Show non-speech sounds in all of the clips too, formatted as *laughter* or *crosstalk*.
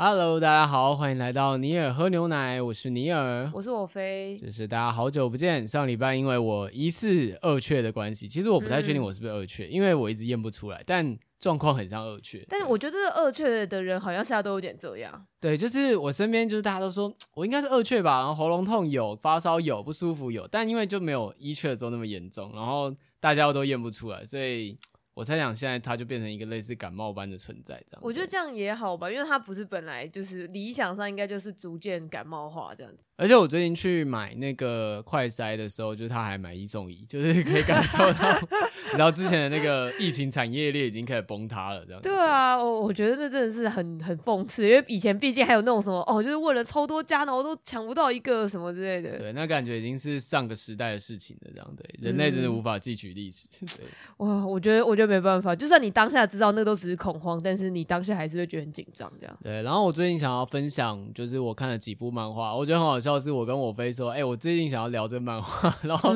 Hello，大家好，欢迎来到尼尔喝牛奶，我是尼尔，我是我飞，就是大家好久不见。上礼拜因为我疑似二缺的关系，其实我不太确定我是不是二缺，嗯、因为我一直验不出来，但状况很像二缺。但是我觉得二缺的人好像现在都有点这样。对，就是我身边就是大家都说 *tsk* 我应该是二缺吧，然后喉咙痛有，发烧有，不舒服有，但因为就没有一缺的时候那么严重，然后大家都验不出来，所以。我猜想，现在它就变成一个类似感冒般的存在，这样。我觉得这样也好吧，因为它不是本来就是理想上应该就是逐渐感冒化这样子。而且我最近去买那个快筛的时候，就是他还买一送一，就是可以感受到，*laughs* 然后之前的那个疫情产业链已经开始崩塌了，这样。对啊，我我觉得那真的是很很讽刺，因为以前毕竟还有那种什么哦，就是为了超多家，然后都抢不到一个什么之类的。对，那感觉已经是上个时代的事情了，这样对，人类真的无法汲取历史。*laughs* 对，哇，我觉得我觉得没办法，就算你当下知道那都只是恐慌，但是你当下还是会觉得很紧张，这样。对，然后我最近想要分享，就是我看了几部漫画，我觉得很好笑，是我跟我飞。说，哎、欸，我最近想要聊这漫画，*laughs* 然后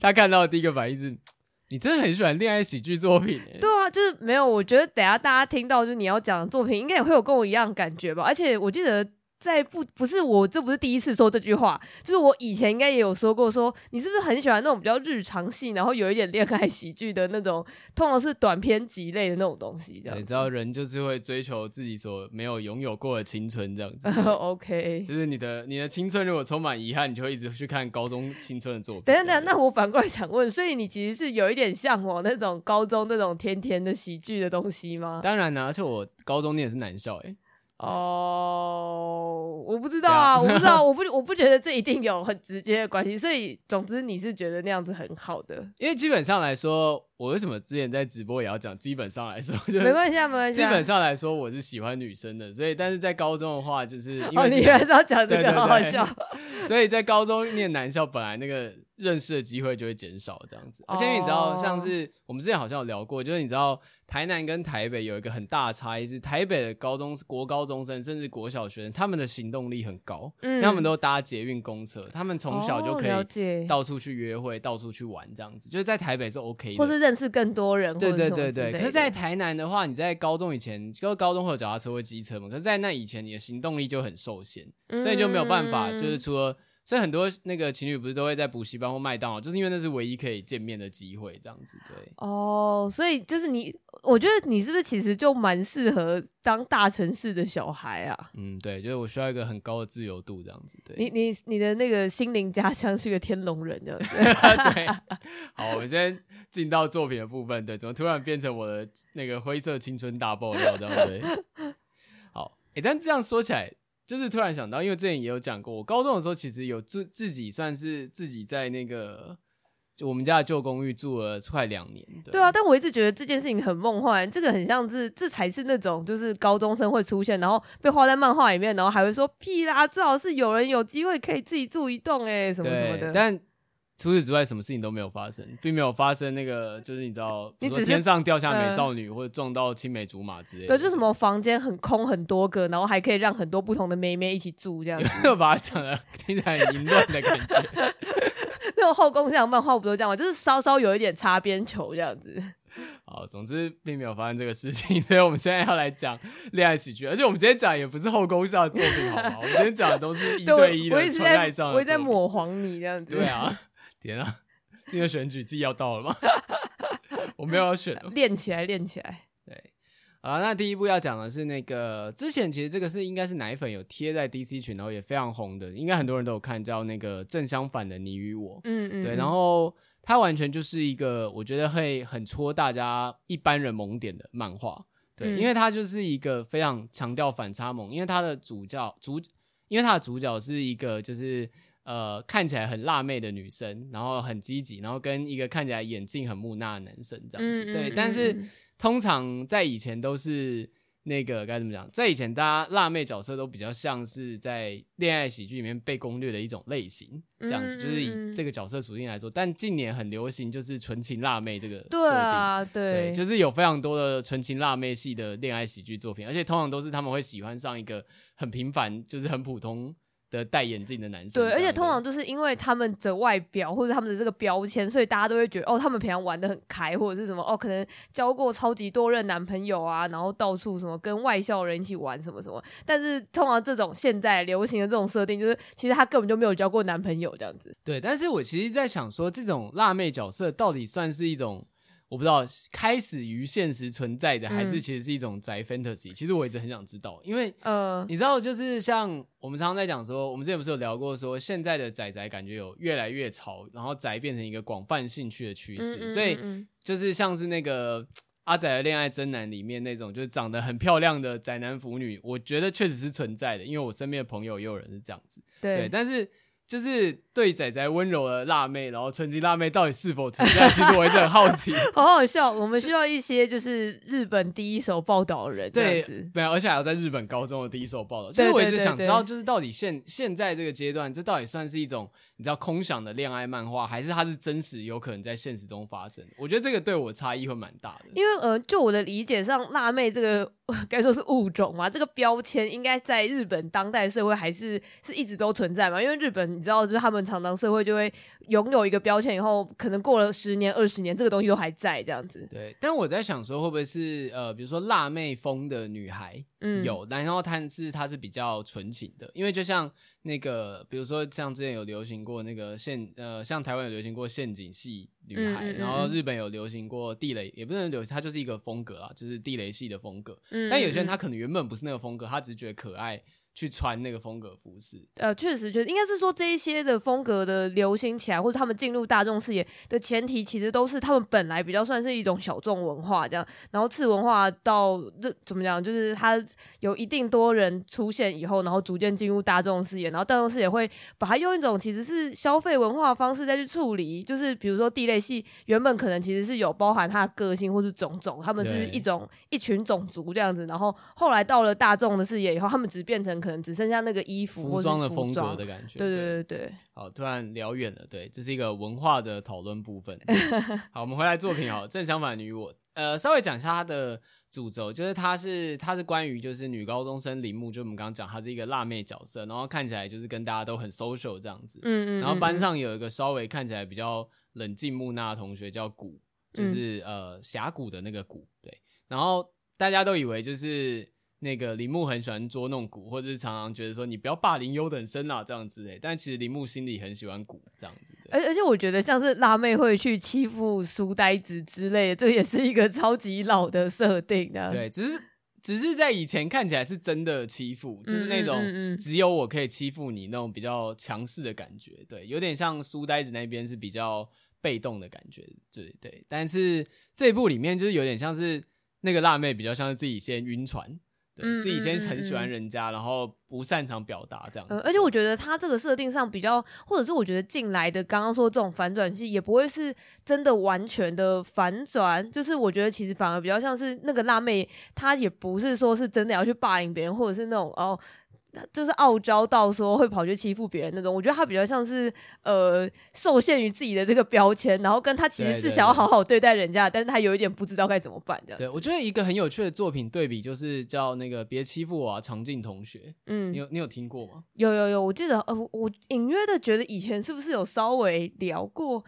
他看到的第一个反应是，你真的很喜欢恋爱喜剧作品？对啊，就是没有，我觉得等下大家听到就是你要讲的作品，应该也会有跟我一样感觉吧。而且我记得。在不不是我，这不是第一次说这句话，就是我以前应该也有说过说，说你是不是很喜欢那种比较日常戏，然后有一点恋爱喜剧的那种，通常是短篇集类的那种东西，这样。你知道人就是会追求自己所没有拥有过的青春，这样子。*laughs* OK，就是你的你的青春如果充满遗憾，你就会一直去看高中青春的作品。等等等，那我反过来想问，所以你其实是有一点向往那种高中那种甜甜的喜剧的东西吗？当然呢、啊，而且我高中念的是男校、欸，哎。哦，我不知道啊，我不知道，我不我不觉得这一定有很直接的关系，所以总之你是觉得那样子很好的，因为基本上来说。我为什么之前在直播也要讲？基本上来说，没关系啊，没关系。基本上来说，我是喜欢女生的，所以但是在高中的话，就是因为哦，你原来是要讲这个，好好笑。*laughs* 所以在高中念男校，本来那个认识的机会就会减少，这样子。而且你知道，像是我们之前好像有聊过，就是你知道台南跟台北有一个很大的差异，是台北的高中国高中生甚至国小学生，他们的行动力很高，嗯，他们都搭捷运公车，他们从小就可以到处去约会，到处去玩，这样子。就是在台北是 OK 的。认识更多人，对对对对。可是，在台南的话，你在高中以前，就高中会有脚踏车或机车嘛。可是，在那以前，你的行动力就很受限，嗯、所以就没有办法。就是除了，所以很多那个情侣不是都会在补习班或麦当劳，就是因为那是唯一可以见面的机会，这样子。对。哦，所以就是你，我觉得你是不是其实就蛮适合当大城市的小孩啊？嗯，对，就是我需要一个很高的自由度，这样子。对。你你你的那个心灵家乡是个天龙人，这样子。*laughs* 对。好，我们先。进到作品的部分，对，怎么突然变成我的那个灰色青春大爆料，对不对？*laughs* 好，诶、欸，但这样说起来，就是突然想到，因为之前也有讲过，我高中的时候其实有住自己，算是自己在那个就我们家的旧公寓住了快两年。对，对啊，但我一直觉得这件事情很梦幻，这个很像是这才是那种就是高中生会出现，然后被画在漫画里面，然后还会说屁啦，最好是有人有机会可以自己住一栋，哎，什么什么的。但除此之外，什么事情都没有发生，并没有发生那个，就是你知道，比如天上掉下美少女，或者撞到青梅竹马之类的。对，就什么房间很空很多个，然后还可以让很多不同的妹妹一起住这样子。*laughs* 有没有把它讲的听起来很淫乱的感觉？*laughs* 那种后宫像漫画不都这样吗？就是稍稍有一点擦边球这样子。*laughs* 好，总之并没有发生这个事情，所以我们现在要来讲恋爱喜剧，而且我们今天讲也不是后宫向的作品，好吗？我们今天讲的都是一对一的纯爱上的。我一直在抹黄你这样子。对啊。天啊！*laughs* 这个选举季要到了吗？*laughs* 我没有要选，练起来，练起来。对，啊，那第一步要讲的是那个之前其实这个是应该是奶粉有贴在 DC 群，然后也非常红的，应该很多人都有看，叫那个正相反的你与我。嗯嗯。对，然后它完全就是一个我觉得会很戳大家一般人萌点的漫画。对，嗯、因为它就是一个非常强调反差萌，因为它的主角主，因为它的主角是一个就是。呃，看起来很辣妹的女生，然后很积极，然后跟一个看起来眼镜很木讷的男生这样子，嗯、对。嗯、但是通常在以前都是那个该怎么讲？在以前，大家辣妹角色都比较像是在恋爱喜剧里面被攻略的一种类型，这样子，嗯、就是以这个角色属性来说。但近年很流行就是纯情辣妹这个设定，对啊，对，对，就是有非常多的纯情辣妹系的恋爱喜剧作品，而且通常都是他们会喜欢上一个很平凡，就是很普通。的戴眼镜的男生。对，而且通常就是因为他们的外表或者他们的这个标签，所以大家都会觉得哦，他们平常玩的很开，或者是什么哦，可能交过超级多任男朋友啊，然后到处什么跟外校人一起玩什么什么。但是通常这种现在流行的这种设定，就是其实他根本就没有交过男朋友这样子。对，但是我其实在想说，这种辣妹角色到底算是一种。我不知道开始于现实存在的，还是其实是一种宅 fantasy。嗯、其实我一直很想知道，因为呃，你知道，就是像我们常常在讲说，我们之前不是有聊过说，现在的宅宅感觉有越来越潮，然后宅变成一个广泛兴趣的趋势。嗯嗯嗯，所以就是像是那个阿宅的恋爱真男里面那种，就是长得很漂亮的宅男腐女，我觉得确实是存在的，因为我身边的朋友也有人是这样子。对，对，但是。就是对仔仔温柔的辣妹，然后纯情辣妹到底是否存在？其实我一直很好奇。*laughs* 好好笑，我们需要一些就是日本第一手报道的人，对，对，而且还要在日本高中的第一手报道。其实我一直想知道，就是到底现现在这个阶段，这到底算是一种你知道空想的恋爱漫画，还是它是真实有可能在现实中发生？我觉得这个对我差异会蛮大的。因为呃，就我的理解上，辣妹这个 *laughs* 该说是物种嘛，这个标签应该在日本当代社会还是是一直都存在嘛，因为日本。你知道，就是他们常常社会就会拥有一个标签，以后可能过了十年、二十年，这个东西都还在这样子。对，但我在想说，会不会是呃，比如说辣妹风的女孩，嗯，有，然后她是她是比较纯情的，因为就像那个，比如说像之前有流行过那个陷，呃，像台湾有流行过陷阱系女孩，嗯嗯嗯，然后日本有流行过地雷，也不能流行，它就是一个风格啊，就是地雷系的风格。嗯，但有些人他可能原本不是那个风格，他只是觉得可爱。去穿那个风格服饰，呃，确实，觉得应该是说这一些的风格的流行起来，或者他们进入大众视野的前提，其实都是他们本来比较算是一种小众文化这样，然后次文化到这怎么讲，就是它有一定多人出现以后，然后逐渐进入大众视野，然后大众视野会把它用一种其实是消费文化的方式再去处理，就是比如说地类系原本可能其实是有包含它的个性或是种种，他们是一种一群种族这样子，然后后来到了大众的视野以后，他们只变成。可能只剩下那个衣服、服装的风格的感觉。对对对对。好，突然聊远了。对，这是一个文化的讨论部分。*laughs* 好，我们回来作品。好，正相反于我。呃，稍微讲一下它的主轴，就是它是它是关于就是女高中生铃木，就我们刚刚讲，她是一个辣妹角色，然后看起来就是跟大家都很 social 这样子。嗯，嗯嗯。然后班上有一个稍微看起来比较冷静木讷的同学叫谷，就是、嗯、呃峡谷的那个谷。对。然后大家都以为就是。那个铃木很喜欢捉弄谷，或者是常常觉得说你不要霸凌优等生啊这样子诶，但其实铃木心里很喜欢谷这样子的。而而且我觉得像是辣妹会去欺负书呆子之类的，这也是一个超级老的设定的。对，只是只是在以前看起来是真的欺负，就是那种只有我可以欺负你那种比较强势的感觉。对，有点像书呆子那边是比较被动的感觉。对对，但是这一部里面就是有点像是那个辣妹比较像是自己先晕船。对，自己先很喜欢人家，然后不擅长表达这样子。呃，而且我觉得他这个设定上比较，或者是我觉得进来的刚刚说这种反转戏，也不会是真的完全的反转。就是我觉得其实反而比较像是那个辣妹，她也不是说是真的要去霸凌别人，或者是那种哦。就是傲娇到说会跑去欺负别人那种，我觉得他比较像是呃受限于自己的这个标签，然后跟他其实是想要好好对待人家，对对对，但是他有一点不知道该怎么办这样。对，我觉得一个很有趣的作品对比就是叫那个别欺负我啊，长进同学。嗯，你有你有听过吗？有有有，我记得呃我隐约的觉得以前是不是有稍微聊过，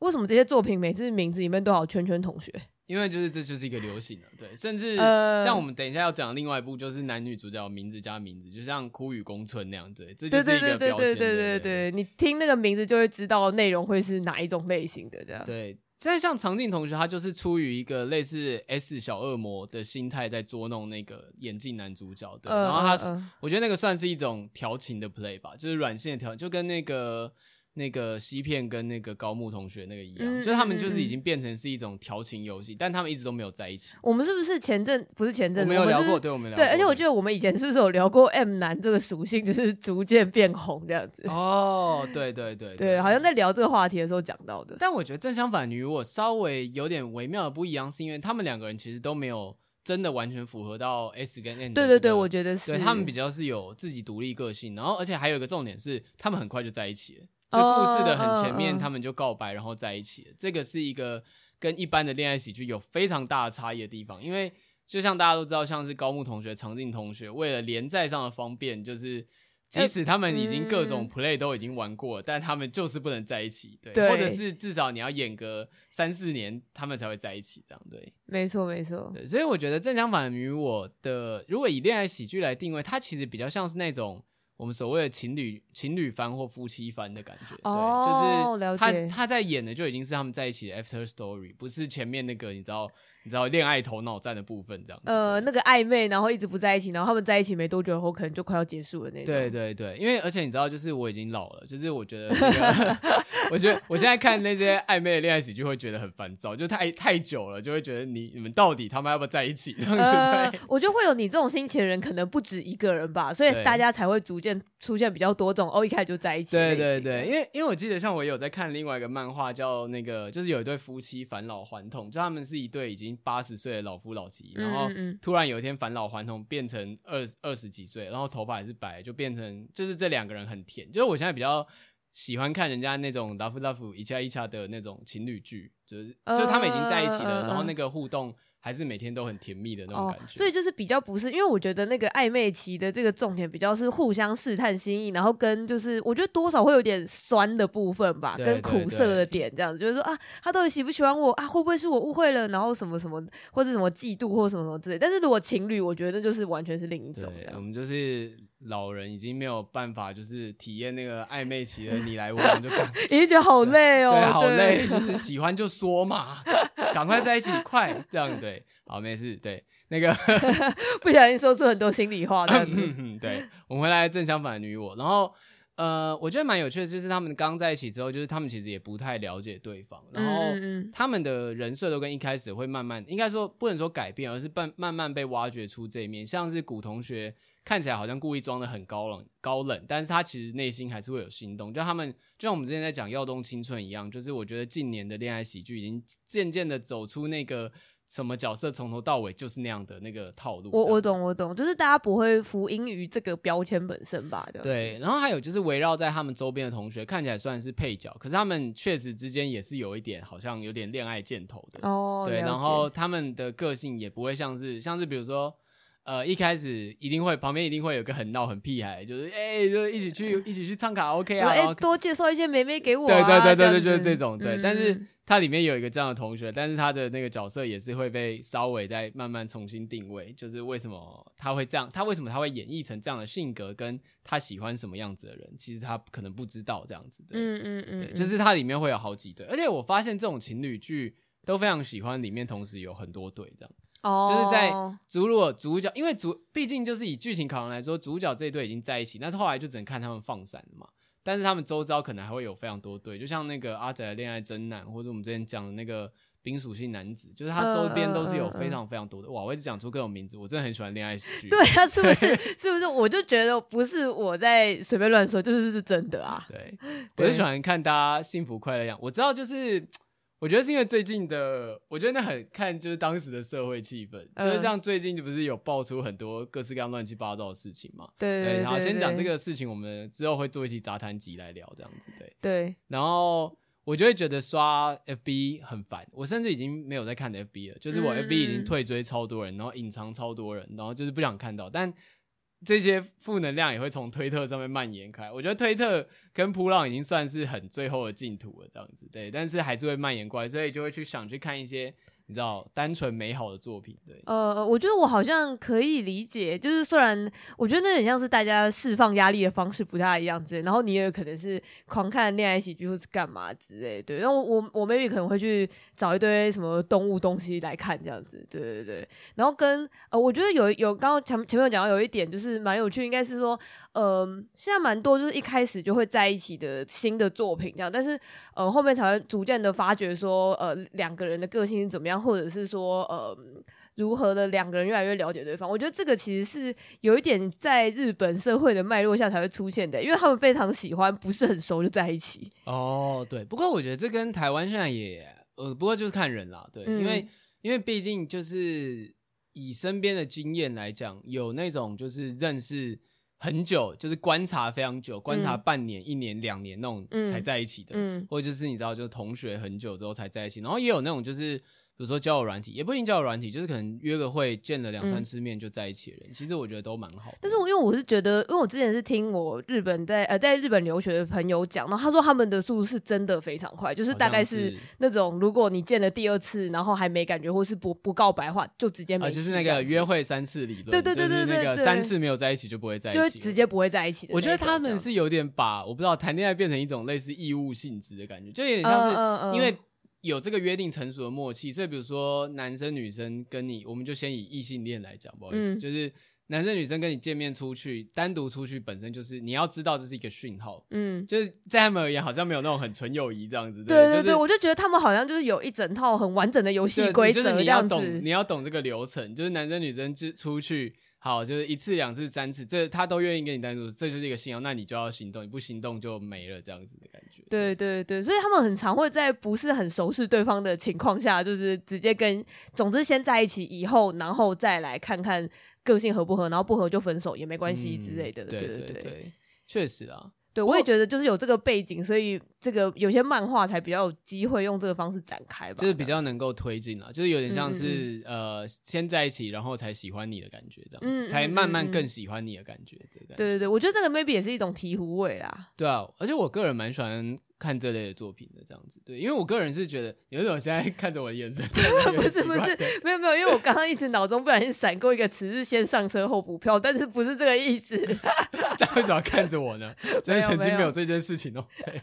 为什么这些作品每次名字里面都有圈圈同学？因为就是这就是一个流行的，对，甚至像我们等一下要讲另外一部，就是男女主角名字加名字，就像枯雨宫村那样子，这就是一个标签。对对对对对对对，你听那个名字就会知道内容会是哪一种类型的这样。对，但像长进同学，他就是出于一个类似 S 小恶魔的心态在捉弄那个眼镜男主角的，然后他，我觉得那个算是一种调情的 play 吧，就是软性的调，就跟那个。那个西片跟那个高木同学那个一样，嗯、就是他们就是已经变成是一种调情游戏，嗯、但他们一直都没有在一起。我们是不是前阵不是前阵？我没有聊过，对，我们聊过。对，而且我觉得我们以前是不是有聊过 M 男这个属性，就是逐渐变红这样子？哦，对对对 *laughs* 对，对，好像在聊这个话题的时候讲到的。但我觉得正相反，与我稍微有点微妙的不一样，是因为他们两个人其实都没有真的完全符合到 S 跟 N、这个。对对对，我觉得是。对，他们比较是有自己独立个性，然后而且还有一个重点是，他们很快就在一起了。就故事的很前面，他们就告白，然后在一起了。这个是一个跟一般的恋爱喜剧有非常大的差异的地方，因为就像大家都知道，像是高木同学、长进同学，为了连载上的方便，就是即使他们已经各种 play 都已经玩过了，嗯、但他们就是不能在一起，对，或者是至少你要演个三四年，他们才会在一起，这样对。没错，没错。对，所以我觉得正相反的你与我的，如果以恋爱喜剧来定位，它其实比较像是那种我们所谓的情侣情侣番或夫妻番的感觉。哦，对，就是他他在演的就已经是他们在一起的 after story，不是前面那个你知道。你知道恋爱头脑战的部分这样子，呃，那个暧昧，然后一直不在一起，然后他们在一起没多久后，可能就快要结束了那种。对对对，因为而且你知道，就是我已经老了，就是我觉得、那个，我觉得我现在看那些暧昧的恋爱喜剧会觉得很烦躁，就太太久了，就会觉得你你们到底他们要不要在一起这样子？呃、对，我觉得会有你这种心情的人可能不止一个人吧，所以大家才会逐渐出现比较多种哦，一开始就在一起。对对对，因为因为我记得像我也有在看另外一个漫画，叫那个就是有一对夫妻返老还童，就他们是一对已经八十岁的老。夫老妻，然后突然有一天返老还童，变成二二十几岁，然后头发也是白，就变成就是这两个人很甜。就是我现在比较喜欢看人家那种拉夫拉夫一恰一恰的那种情侣剧，就是就他们已经在一起了，然后那个互动。还是每天都很甜蜜的那种感觉，哦，所以就是比较不是，因为我觉得那个暧昧期的这个重点比较是互相试探心意，然后跟就是我觉得多少会有点酸的部分吧，跟苦涩的点这样子，就是说啊，他到底喜不喜欢我啊？会不会是我误会了？然后什么什么或者什么嫉妒或什么什么之类。但是如果情侣，我觉得就是完全是另一种。对，我们就是老人已经没有办法就是体验那个暧昧期的你来我往，*laughs* 就感已经觉得好累哦，对，好累，就是喜欢就说嘛，*laughs* 赶快在一起，快这样对。好，没事。对，那个 *laughs* 不小心说出很多心里话，这样子。对，我们回来正相反的你我，然后呃，我觉得蛮有趣的，就是他们刚在一起之后，就是他们其实也不太了解对方，然后他们的人设都跟一开始会慢慢，应该说不能说改变，而是慢慢慢被挖掘出这一面。像是古同学看起来好像故意装的很高冷高冷，但是他其实内心还是会有心动。就他们就像我们之前在讲《耀东青春》一样，就是我觉得近年的恋爱喜剧已经渐渐的走出那个。什么角色从头到尾就是那样的那个套路？我我懂我懂，就是大家不会服膺于这个标签本身吧？对。然后还有就是围绕在他们周边的同学，看起来虽然是配角，可是他们确实之间也是有一点好像有点恋爱箭头的哦。对，然后他们的个性也不会像是像是比如说。呃，一开始一定会旁边一定会有个很闹很屁孩，就是哎、欸，就一起去一起去唱卡拉 OK 啊，哎、欸，多介绍一些妹妹给我、啊，对对对对对，就是这种对。嗯、但是它里面有一个这样的同学，但是他的那个角色也是会被稍微再慢慢重新定位，就是为什么他会这样，他为什么他会演绎成这样的性格，跟他喜欢什么样子的人，其实他可能不知道这样子的。嗯嗯嗯，对，就是它里面会有好几对，而且我发现这种情侣剧都非常喜欢里面同时有很多对这样。Oh. 就是在主如果主角，因为主毕竟就是以剧情考量来说，主角这一对已经在一起，但是后来就只能看他们放闪了嘛。但是他们周遭可能还会有非常多对，就像那个阿仔的恋爱真难，或者我们之前讲的那个冰属性男子，就是他周边都是有非常非常多的。Uh, uh, uh, uh. 哇，我一直讲出各种名字，我真的很喜欢恋爱喜剧。对啊，是不是？*laughs* 是不是？我就觉得不是我在随便乱说，就是是真的啊。对，我就喜欢看大家幸福快乐样。我知道就是。我觉得是因为最近的，我觉得那很看就是当时的社会气氛，嗯、就是像最近就不是有爆出很多各式各样乱七八糟的事情嘛。对然后先讲这个事情，我们之后会做一期杂谈集来聊这样子。对对。然后我就会觉得刷 FB 很烦，我甚至已经没有在看 FB 了，就是我 FB 已经退追超多人，然后隐藏超多人，然后就是不想看到，但。这些负能量也会从推特上面蔓延开，我觉得推特跟普朗已经算是很最后的净土了，这样子对，但是还是会蔓延过来，所以就会去想去看一些。你知道，单纯美好的作品，对。呃，我觉得我好像可以理解，就是虽然我觉得那很像是大家释放压力的方式不太一样之类，然后你也可能是狂看恋爱喜剧或是干嘛之类，对。然后我我 maybe 可能会去找一堆什么动物东西来看这样子，对对对。然后跟呃，我觉得有有刚刚前前面讲到有一点就是蛮有趣，应该是说，呃，现在蛮多就是一开始就会在一起的新的作品这样，但是呃后面才会逐渐的发觉说，呃两个人的个性是怎么样。或者是说，呃，如何的两个人越来越了解对方？我觉得这个其实是有一点在日本社会的脉络下才会出现的，因为他们非常喜欢不是很熟就在一起。哦，对。不过我觉得这跟台湾现在也，呃，不过就是看人啦，对，嗯、因为因为毕竟就是以身边的经验来讲，有那种就是认识很久，就是观察非常久，观察半年、嗯、一年、两年那种才在一起的，嗯，或者就是你知道，就是同学很久之后才在一起，然后也有那种就是。比如说交友软体，也不一定交友软体，就是可能约个会，见了两三次面就在一起的人，嗯、其实我觉得都蛮好。但是，我因为我是觉得，因为我之前是听我日本在呃在日本留学的朋友讲，然后他说他们的速度是真的非常快，就是大概是那种如果你见了第二次，然后还没感觉，或是不不告白的话，就直接没。啊，就是那个约会三次理论。对对对对对，那个三次没有在一起就不会在一起，就直接不会在一起的。我觉得他们是有点把我不知道谈恋爱变成一种类似义务性质的感觉，就有点像是因为。有这个约定成熟的默契，所以比如说男生女生跟你，我们就先以异性恋来讲，不好意思，嗯、就是男生女生跟你见面出去，单独出去本身就是你要知道这是一个讯号，嗯，就是在他们而言好像没有那种很纯友谊这样子，对对对，就是、我就觉得他们好像就是有一整套很完整的游戏规则，就是你要懂，你要懂这个流程，就是男生女生就出去。好，就是一次、两次、三次，这他都愿意跟你单独，这就是一个信号，那你就要行动，你不行动就没了，这样子的感觉。对对对，所以他们很常会在不是很熟悉对方的情况下，就是直接跟，总之先在一起，以后然后再来看看个性合不合，然后不合就分手也没关系之类的。对对，对，确实啊。对，我也觉得就是有这个背景，所以这个有些漫画才比较有机会用这个方式展开吧，就是比较能够推进啊，就是有点像是呃，先在一起，然后才喜欢你的感觉，这样子，才慢慢更喜欢你的感觉。对对对，我觉得这个 maybe 也是一种醍醐味啦。对啊，而且我个人蛮喜欢。看这类的作品的这样子，对，因为我个人是觉得有一种现在看着我的眼神，*laughs* 不是不是，没有没有，因为我刚刚一直脑中不小心闪过一个词是先上车后补票，但是不是这个意思。*laughs* 他为什么要看着我呢？*laughs* 所以曾经没有这件事情哦。对，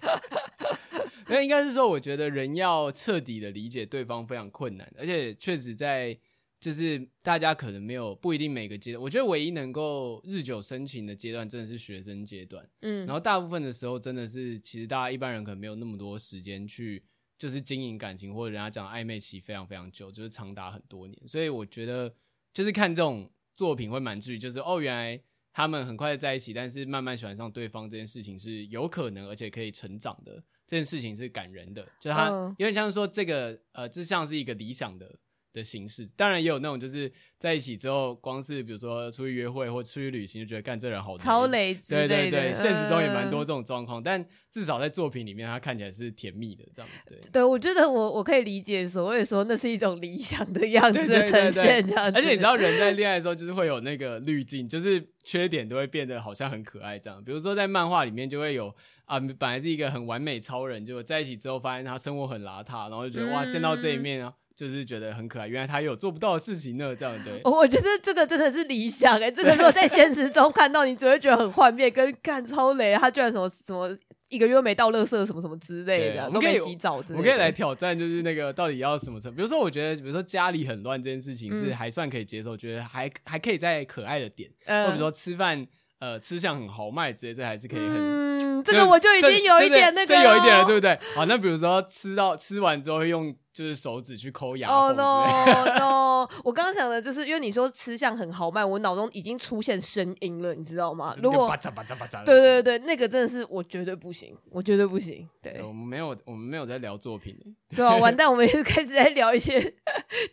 那应该是说，我觉得人要彻底的理解对方非常困难，而且确实在。就是大家可能没有不一定每个阶段，我觉得唯一能够日久生情的阶段，真的是学生阶段。嗯，然后大部分的时候，真的是其实大家一般人可能没有那么多时间去，就是经营感情，或者人家讲暧昧期非常非常久，就是长达很多年。所以我觉得，就是看这种作品会蛮治愈，就是哦，原来他们很快在一起，但是慢慢喜欢上对方这件事情是有可能，而且可以成长的。这件事情是感人的，就他有点像是说这个呃，这像是一个理想的。的形式，当然也有那种就是在一起之后，光是比如说出去约会或出去旅行，就觉得干这人好超累，对对对，现实中也蛮多这种状况，呃、但至少在作品里面，他看起来是甜蜜的这样子。对，对我觉得我我可以理解所谓说那是一种理想的样子的呈现这样子。而且你知道人在恋爱的时候，就是会有那个滤镜，就是缺点都会变得好像很可爱这样。比如说在漫画里面就会有啊，本来是一个很完美超人，结果在一起之后发现他生活很邋遢，然后就觉得、嗯、哇，见到这一面啊。就是觉得很可爱，原来他有做不到的事情呢，这样对。我觉得这个真的是理想哎、欸，这个如果在现实中看到，你只会觉得很幻灭，跟干超雷，他居然什么什么一个月没到垃圾什么什么之类的，我们可以洗澡之类的，我们可以来挑战，就是那个到底要什么程度？比如说，我觉得，比如说家里很乱这件事情是还算可以接受，嗯、觉得还还可以在可爱的点，嗯、或者说吃饭。呃，吃相很豪迈之类，这还是可以很。嗯，这个我就已经有一点那个，这有一点了，对不对？好，那比如说吃到吃完之后会用就是手指去抠牙缝。哦 no *laughs* no！我刚刚想的就是，因为你说吃相很豪迈，我脑中已经出现声音了，你知道吗？如果巴扎巴扎巴扎，对对对，那个真的是我绝对不行，我绝对不行。对，我们没有，我们没有在聊作品。*laughs* 对啊，完蛋，我们 *laughs* 也是开始在聊一些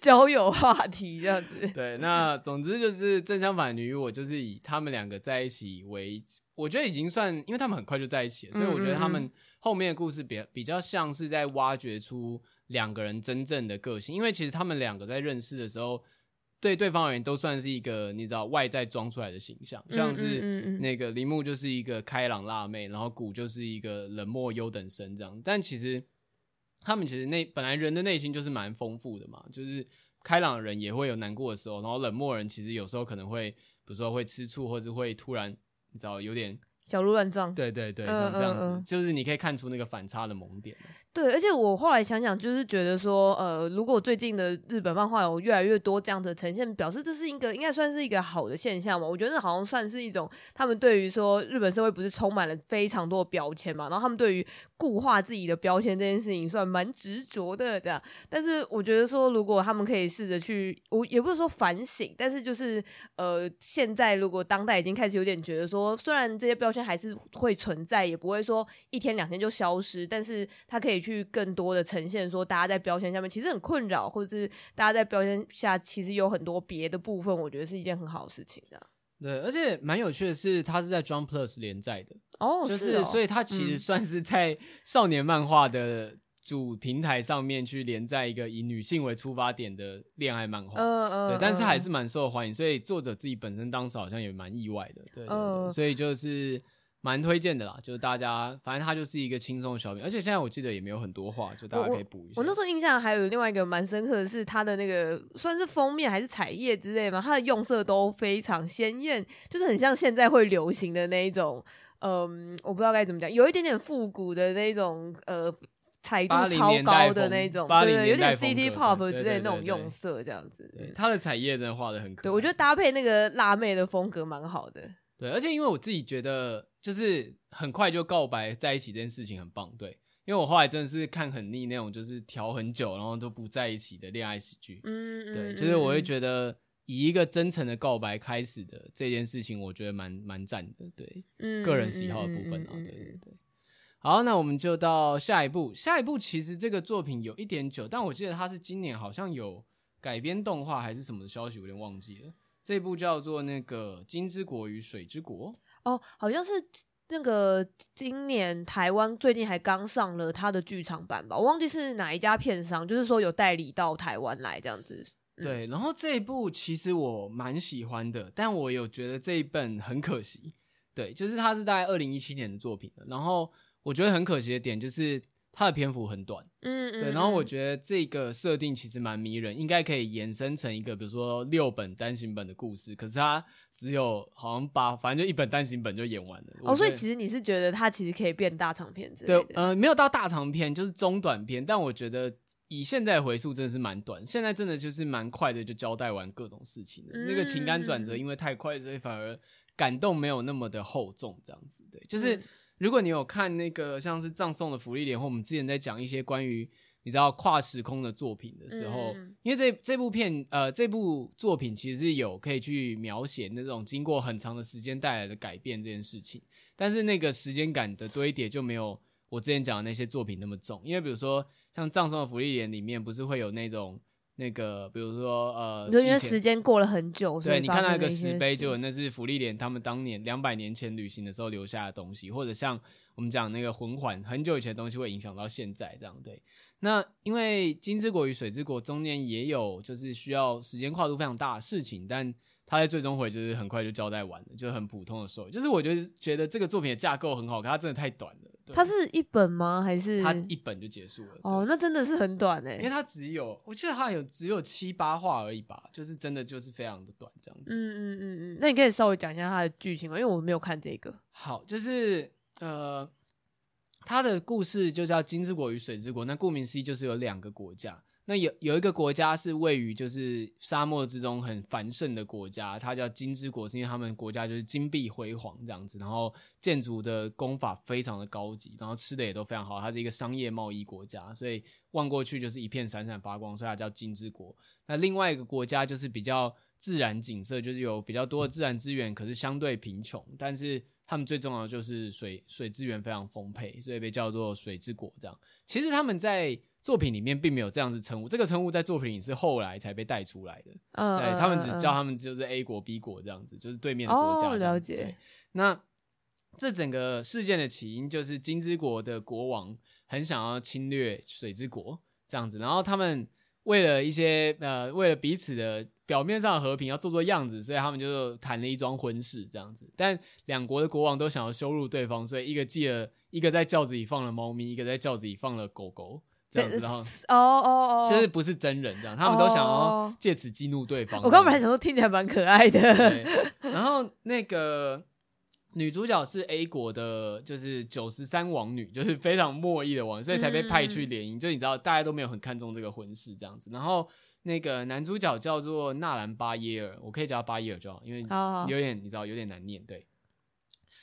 交友话题这样子。对，那总之就是正相反，你与我就是以他们两个在一起。为我觉得已经算，因为他们很快就在一起了，所以我觉得他们后面的故事比比较像是在挖掘出两个人真正的个性。因为其实他们两个在认识的时候，对对方而言都算是一个你知道外在装出来的形象，像是那个铃木就是一个开朗辣妹，然后谷就是一个冷漠优等生这样。但其实他们其实内本来人的内心就是蛮丰富的嘛，就是开朗的人也会有难过的时候，然后冷漠人其实有时候可能会。比如说会吃醋，或者会突然，你知道有点小鹿乱撞。对对对，像这样子，嗯嗯嗯，就是你可以看出那个反差的萌点。对，而且我后来想想，就是觉得说，呃，如果最近的日本漫画有越来越多这样的呈现，表示这是一个应该算是一个好的现象嘛。我觉得好像算是一种他们对于说日本社会不是充满了非常多的标签嘛，然后他们对于固化自己的标签这件事情算蛮执着的这样。但是我觉得说，如果他们可以试着去，我也不是说反省，但是就是呃，现在如果当代已经开始有点觉得说，虽然这些标签还是会存在，也不会说一天两天就消失，但是它可以。更多的呈现说，大家在标签下面其实很困扰，或者是大家在标签下其实有很多别的部分，我觉得是一件很好的事情。这样对，而且蛮有趣的是，它是在 Jump Plus 连载的哦，就是，所以它其实算是在少年漫画的主平台上面去连载一个以女性为出发点的恋爱漫画，嗯嗯，对，但是还是蛮受欢迎，所以作者自己本身当时好像也蛮意外的，对，所以就是。蛮推荐的啦，就是大家，反正它就是一个轻松的小品，而且现在我记得也没有很多话，就大家可以补一下。我，我那时候印象还有另外一个蛮深刻的是，它的那个算是封面还是彩页之类嘛，它的用色都非常鲜艳，就是很像现在会流行的那一种，嗯，我不知道该怎么讲，有一点点复古的那种，呃，彩度超高的那种，对，对，有点 City Pop 之类的那种用色，这样子。对，它的彩页真的画的很可爱。对，我觉得搭配那个辣妹的风格蛮好的。对，而且因为我自己觉得，就是很快就告白在一起这件事情很棒。对，因为我后来真的是看很腻那种，就是调很久然后都不在一起的恋爱喜剧。嗯，对，就是我会觉得以一个真诚的告白开始的这件事情，我觉得蛮蛮赞的。对，嗯，个人喜好的部分啊，对对对。好，那我们就到下一步。下一步其实这个作品有一点久，但我记得它是今年好像有改编动画还是什么的消息，我有点忘记了。这部叫做那个《金之国与水之国》哦，好像是那个今年台湾最近还刚上了他的剧场版吧，我忘记是哪一家片商，就是说有代理到台湾来这样子。对，然后这一部其实我蛮喜欢的，但我有觉得这一本很可惜。对，就是它是大概二零一七年的作品，然后我觉得很可惜的点就是。它的篇幅很短，嗯，对，然后我觉得这个设定其实蛮迷人，应该可以延伸成一个比如说六本单行本的故事，可是它只有好像把，反正就一本单行本就演完了。哦，所以其实你是觉得它其实可以变大长篇之类的？对，呃，没有到大长篇，就是中短篇，但我觉得以现在回溯真的是蛮短，现在真的就是蛮快的就交代完各种事情的，嗯，那个情感转折因为太快，所以反而感动没有那么的厚重，这样子，对，就是。嗯如果你有看那个像是葬送的福利莲，或我们之前在讲一些关于你知道跨时空的作品的时候，嗯、因为这这部片呃这部作品其实是有可以去描写那种经过很长的时间带来的改变这件事情，但是那个时间感的堆叠就没有我之前讲的那些作品那么重，因为比如说像葬送的福利莲里面不是会有那种。那个，比如说，呃，因为时间过了很久，对，你看到一个石碑，就那是福利莲他们当年两百年前旅行的时候留下的东西，或者像我们讲那个魂环，很久以前的东西会影响到现在，这样对。那因为金之国与水之国中间也有就是需要时间跨度非常大的事情，但他在最终回就是很快就交代完了，就是很普通的收尾。就是我觉得觉得这个作品的架构很好，可它真的太短了。它是一本吗？还是它一本就结束了？哦，那真的是很短哎，因为它只有，我记得它有只有七八话而已吧，就是真的就是非常的短这样子。嗯嗯嗯嗯，那你可以稍微讲一下它的剧情吗？因为我没有看这个。好，就是呃，它的故事就叫金之国与水之国，那顾名思义就是有两个国家。那有有一个国家是位于就是沙漠之中很繁盛的国家，它叫金之国，是因为他们国家就是金碧辉煌这样子，然后建筑的工法非常的高级，然后吃的也都非常好，它是一个商业贸易国家，所以望过去就是一片闪闪发光，所以它叫金之国。那另外一个国家就是比较自然景色，就是有比较多的自然资源，可是相对贫穷，但是他们最重要的就是水水资源非常丰沛，所以被叫做水之国这样。其实他们在作品里面并没有这样子称呼，这个称呼在作品里是后来才被带出来的。嗯，对，他们只叫他们就是 A 国、B 国这样子，就是对面的国家。哦，了解。那这整个事件的起因就是金之国的国王很想要侵略水之国这样子，然后他们为了一些呃，为了彼此的表面上和平，要做做样子，所以他们就谈了一桩婚事这样子。但两国的国王都想要羞辱对方，所以一个寄了一个在轿子里放了猫咪，一个在轿子里放了狗狗。这样子，然后哦哦哦，就是不是真人这样，他们都想要借此激怒对方。我刚本来想说听起来蛮可爱的。*laughs* 然后那个女主角是 A 国的，就是九十三王女，就是非常莫意的王，所以才被派去联姻。就你知道，大家都没有很看重这个婚事这样子。然后那个男主角叫做纳兰巴耶尔，我可以叫他巴耶尔就好，因为有点你知道有点难念，对。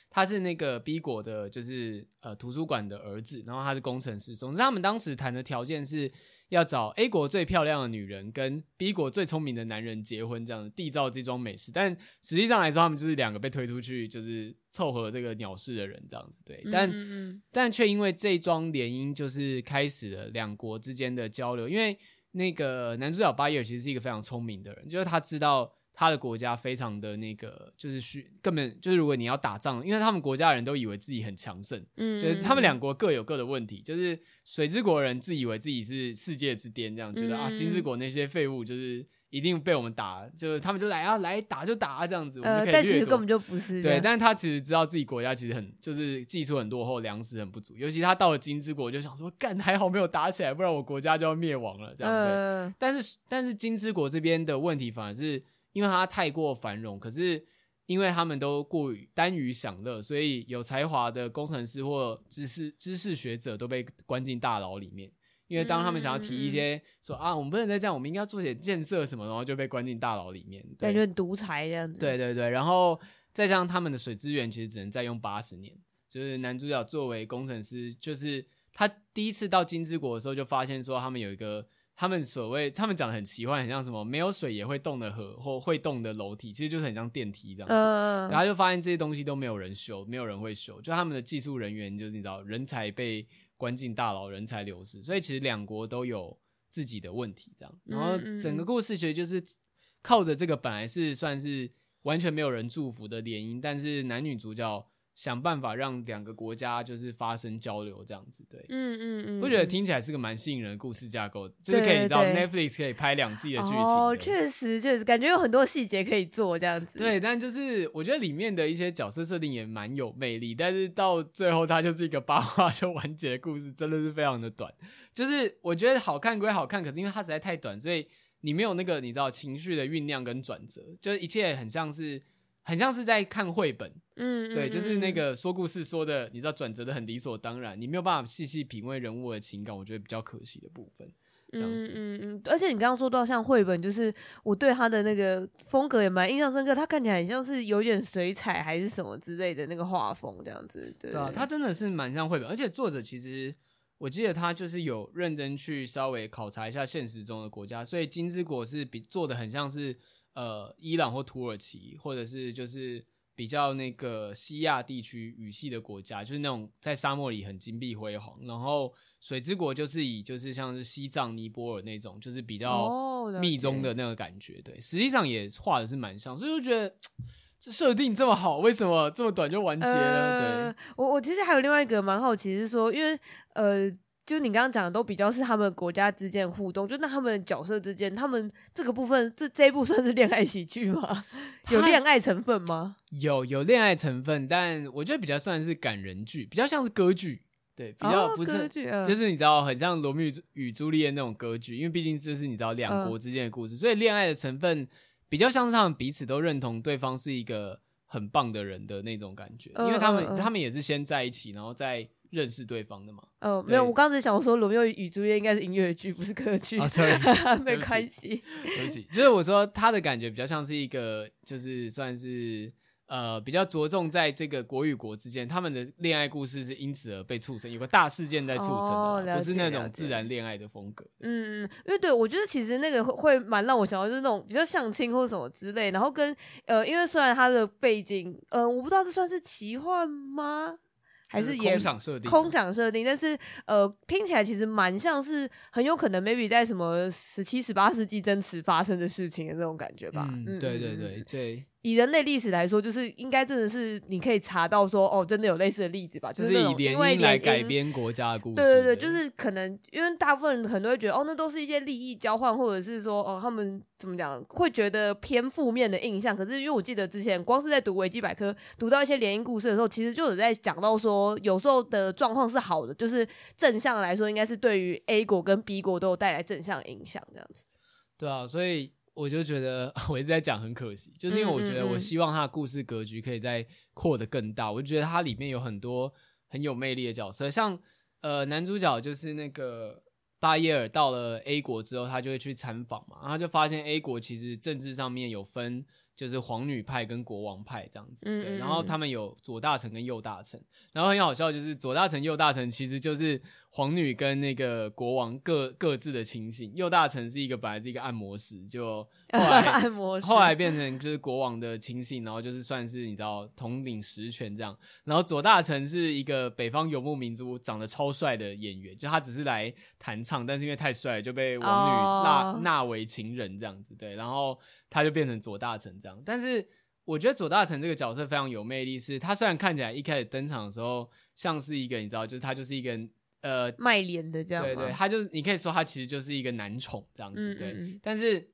他是那个 B 国的，就是呃图书馆的儿子，然后他是工程师。总之，他们当时谈的条件是要找 A 国最漂亮的女人跟 B 国最聪明的男人结婚，这样缔造这桩美事。但实际上来说，他们就是两个被推出去，就是凑合这个鸟事的人，这样子对。但嗯嗯嗯但却因为这桩联姻，就是开始了两国之间的交流。因为那个男主角巴耶尔其实是一个非常聪明的人，就是他知道。他的国家非常的那个，就是需根本就是如果你要打仗，因为他们国家的人都以为自己很强盛，嗯，就是他们两国各有各的问题，就是水之国人自以为自己是世界之巅，这样觉得啊，金之国那些废物就是。一定被我们打，就是他们就来啊，来打就打啊，这样子，我们就可以。但其实根本就不是。对，但是他其实知道自己国家其实很，就是技术很落后，粮食很不足。尤其他到了金之国，就想说，干还好没有打起来，不然我国家就要灭亡了。这样子。呃、但是，但是金之国这边的问题反而是，因为他太过繁荣，可是因为他们都过于耽于享乐，所以有才华的工程师或知识知识学者都被关进大牢里面。因为当他们想要提一些说啊，我们不能再这样，我们应该要做些建设什么，然后就被关进大牢里面，感觉独裁这样子。对对对，然后再加上他们的水资源其实只能再用八十年。就是男主角作为工程师，就是他第一次到金之国的时候，就发现说他们有一个他们所谓他们讲的很奇幻，很像什么没有水也会动的河或会动的楼梯，其实就是很像电梯这样子。然后就发现这些东西都没有人修，没有人会修，就他们的技术人员就是你知道人才被。关进大牢，人才流失，所以其实两国都有自己的问题，这样。然后整个故事其实就是靠着这个本来是算是完全没有人祝福的联姻，但是男女主角。想办法让两个国家就是发生交流，这样子对，嗯嗯嗯，我觉得听起来是个蛮吸引人的故事架构，就是可以你知道 Netflix 可以拍两季的剧情。哦，确实确实，感觉有很多细节可以做这样子。对，但就是我觉得里面的一些角色设定也蛮有魅力，但是到最后它就是一个八卦就完结的故事，真的是非常的短。就是我觉得好看归好看，可是因为它实在太短，所以你没有那个你知道情绪的酝酿跟转折，就是一切很像是。很像是在看绘本，嗯，对，就是那个说故事说的，你知道转折的很理所当然，你没有办法细细品味人物的情感，我觉得比较可惜的部分。这样子，嗯嗯，而且你刚刚说到像绘本，就是我对他的那个风格也蛮印象深刻，他看起来很像是有点水彩还是什么之类的那个画风这样子，对，对啊，他真的是蛮像绘本，而且作者其实我记得他就是有认真去稍微考察一下现实中的国家，所以金之国是比做的很像是。呃，伊朗或土耳其，或者是就是比较那个西亚地区语系的国家，就是那种在沙漠里很金碧辉煌。然后水之国就是以就是像是西藏、尼泊尔那种，就是比较密宗的那个感觉。对，实际上也画的是蛮像，所以我觉得这设定这么好，为什么这么短就完结了？对，我我其实还有另外一个蛮好奇是说，因为呃。就是你刚刚讲的，都比较是他们国家之间互动，就那他们角色之间，他们这个部分，这这一部算是恋爱喜剧吗？*laughs* 有恋爱成分吗？有有恋爱成分，但我觉得比较算是感人剧，比较像是歌剧，对，比较不是，就是你知道，很像罗密欧与朱丽叶那种歌剧，因为毕竟这是你知道两国之间的故事，嗯，所以恋爱的成分比较像是他们彼此都认同对方是一个很棒的人的那种感觉，因为他们，嗯嗯嗯，他们也是先在一起，然后再。认识对方的嘛？哦，没有，我刚才想说《罗密欧与朱丽叶》应该是音乐剧，不是歌剧。啊，sorry，*laughs* 没关系，对不起。就是我说他的感觉比较像是一个，就是算是呃比较着重在这个国与国之间，他们的恋爱故事是因此而被促成，有个大事件在促成不是那种自然恋爱的风格。嗯嗯，因为对我觉得其实那个会蛮让我想到，就是那种比较相亲或什么之类，然后跟呃，因为虽然他的背景，呃，我不知道这算是奇幻吗？还是也空想设定，空场设定，但是呃，听起来其实蛮像是很有可能 maybe 在什么十七、十八世纪真实发生的事情的那种感觉吧。嗯，对对对对。以人类历史来说，就是应该真的是你可以查到说，哦，真的有类似的例子吧？就是以联姻来改编国家的故事。对对对，就是可能因为大部分人可能都会觉得，哦，那都是一些利益交换，或者是说，哦，他们怎么讲，会觉得偏负面的印象。可是因为我记得之前光是在读维基百科，读到一些联姻故事的时候，其实就有在讲到说，有时候的状况是好的，就是正向来说，应该是对于 A 国跟 B 国都有带来正向影响这样子。对啊，所以。我就觉得 *laughs* 我一直在讲很可惜，就是因为我觉得我希望他的故事格局可以再扩得更大。我就觉得它里面有很多很有魅力的角色，像呃男主角就是那个巴耶尔，到了 A 国之后，他就会去参访嘛，然后就发现 A 国其实政治上面有分。就是皇女派跟国王派这样子，对，然后他们有左大臣跟右大臣，然后很好笑，就是左大臣、右大臣其实就是皇女跟那个国王各各自的亲信，右大臣是一个本来是一个按摩师，就 *laughs* 后来按摩师后来变成就是国王的亲信，然后就是算是你知道统领实权这样，然后左大臣是一个北方游牧民族，长得超帅的演员，就他只是来弹唱，但是因为太帅就被王女纳纳为情人这样子，对，然后。他就变成左大臣这样。但是我觉得左大臣这个角色非常有魅力，是他虽然看起来一开始登场的时候像是一个你知道，就是他就是一个呃卖脸的这样，对对，他就是你可以说他其实就是一个男宠这样子，对。嗯嗯嗯，但是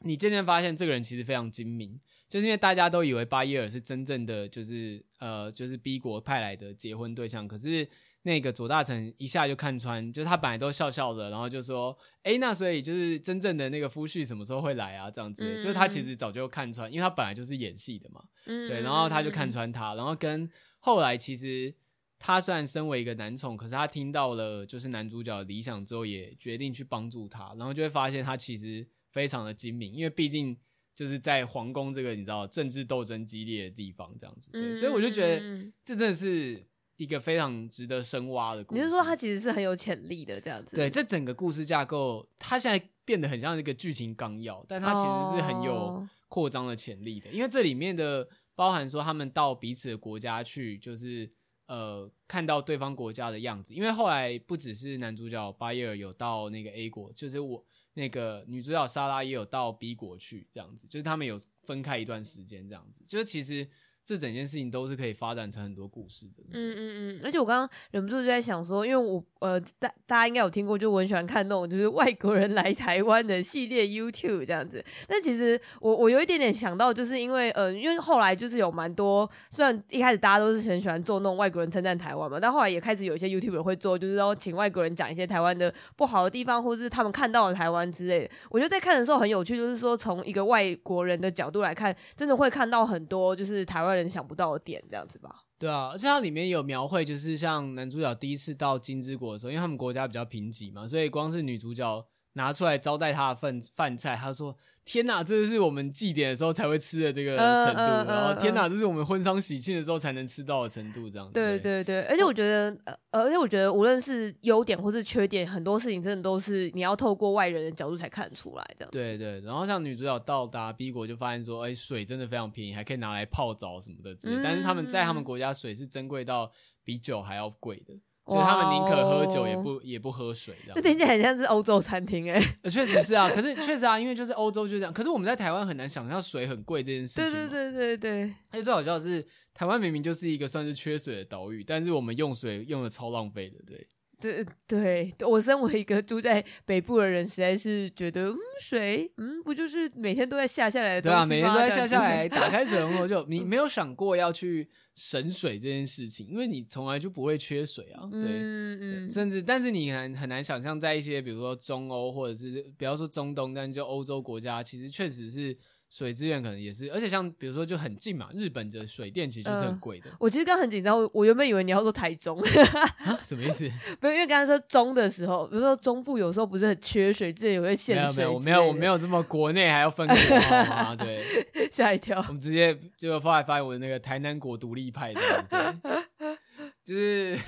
你渐渐发现这个人其实非常精明。就是因为大家都以为巴耶尔是真正的，就是呃，就是 B 国派来的结婚对象，可是那个左大臣一下就看穿，就是他本来都笑笑的，然后就说，哎、欸，那所以就是真正的那个夫婿什么时候会来啊？这样子，嗯、就是他其实早就看穿，因为他本来就是演戏的嘛，嗯、对，然后他就看穿他，然后跟后来其实他虽然身为一个男宠，可是他听到了就是男主角的理想之后，也决定去帮助他，然后就会发现他其实非常的精明，因为毕竟。就是在皇宫这个你知道政治斗争激烈的地方，这样子，对，所以我就觉得这真的是一个非常值得深挖的故事。你是说他其实是很有潜力的这样子？对，这整个故事架构，它现在变得很像一个剧情纲要，但它其实是很有扩张的潜力的，因为这里面的包含说他们到彼此的国家去，就是呃看到对方国家的样子，因为后来不只是男主角巴耶尔有到那个 A 国，就是我。那个女主角莎拉也有到 B 国去，这样子，就是他们有分开一段时间，这样子，就是其实。这整件事情都是可以发展成很多故事的。嗯嗯嗯，而且我刚刚忍不住就在想说，因为我呃大大家应该有听过，就我很喜欢看那种就是外国人来台湾的系列 YouTube 这样子。但其实我我有一点点想到，就是因为呃因为后来就是有蛮多，虽然一开始大家都是很喜欢做那种外国人称赞台湾嘛，但后来也开始有一些 YouTuber 会做，就是说请外国人讲一些台湾的不好的地方，或是他们看到的台湾之类的。我觉得在看的时候很有趣，就是说从一个外国人的角度来看，真的会看到很多就是台湾人想不到的点这样子吧，对啊，而且它里面有描绘，就是像男主角第一次到金之国的时候，因为他们国家比较贫瘠嘛，所以光是女主角拿出来招待他的饭饭菜，他说。天呐，这是我们祭典的时候才会吃的这个程度，然后天呐，这是我们婚丧喜庆的时候才能吃到的程度，这样子。对对对，而且我觉得，呃，而且我觉得，无论是优点或是缺点，很多事情真的都是你要透过外人的角度才看出来，这样。对对，然后像女主角到达 B 国就发现说，哎，水真的非常便宜，还可以拿来泡澡什么的之类，嗯、但是他们在他们国家水是珍贵到比酒还要贵的。就他们宁可喝酒也不也不喝水，这样。这听起来很像是欧洲餐厅哎。*laughs* 确实是啊，可是确实啊，因为就是欧洲就这样。可是我们在台湾很难想象水很贵这件事情。对对对对对。而且最好笑的是，台湾明明就是一个算是缺水的岛屿，但是我们用水用的超浪费的，对。对 *laughs* 对，我身为一个住在北部的人，实在是觉得，嗯，水，嗯，不就是每天都在下下来的东西吗？对啊，每天都在下下来，*laughs* 打开水龙头就 *laughs* 你没有想过要去省水这件事情，因为你从来就不会缺水啊。对，嗯嗯，甚至但是你很很难想象，在一些比如说中欧或者是不要说中东，但就欧洲国家，其实确实是。水资源可能也是，而且像比如说就很近嘛，日本的水电其实就是很贵的。呃、我其实刚刚很紧张，我原本以为你要说台中，*laughs* 什么意思？不是因为刚才说中的时候，比如说中部有时候不是很缺水，这也会限水。没有没有，我没有我没有这么国内还要分国好吗？对，*laughs* 吓一跳。我们直接就发来发我的那个台南国独立派的，对，*laughs* 就是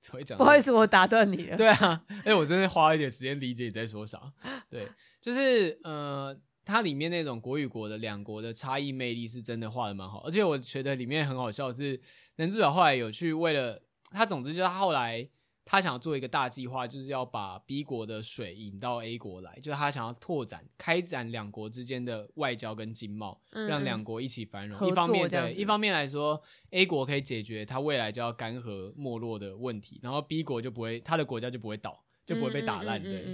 怎么讲？不好意思，我打断你了。对啊，哎，我真的花了一点时间理解你在说啥。对，就是呃。它里面那种国与国的两国的差异魅力是真的画的蛮好，而且我觉得里面很好笑是男主角后来有去为了他，总之就是他后来他想要做一个大计划，就是要把 B 国的水引到 A 国来，就是他想要拓展开展两国之间的外交跟经贸，嗯、让两国一起繁荣。一方面对，一方面来说，A 国可以解决他未来就要干涸没落的问题，然后 B 国就不会他的国家就不会倒。就不会被打烂，对，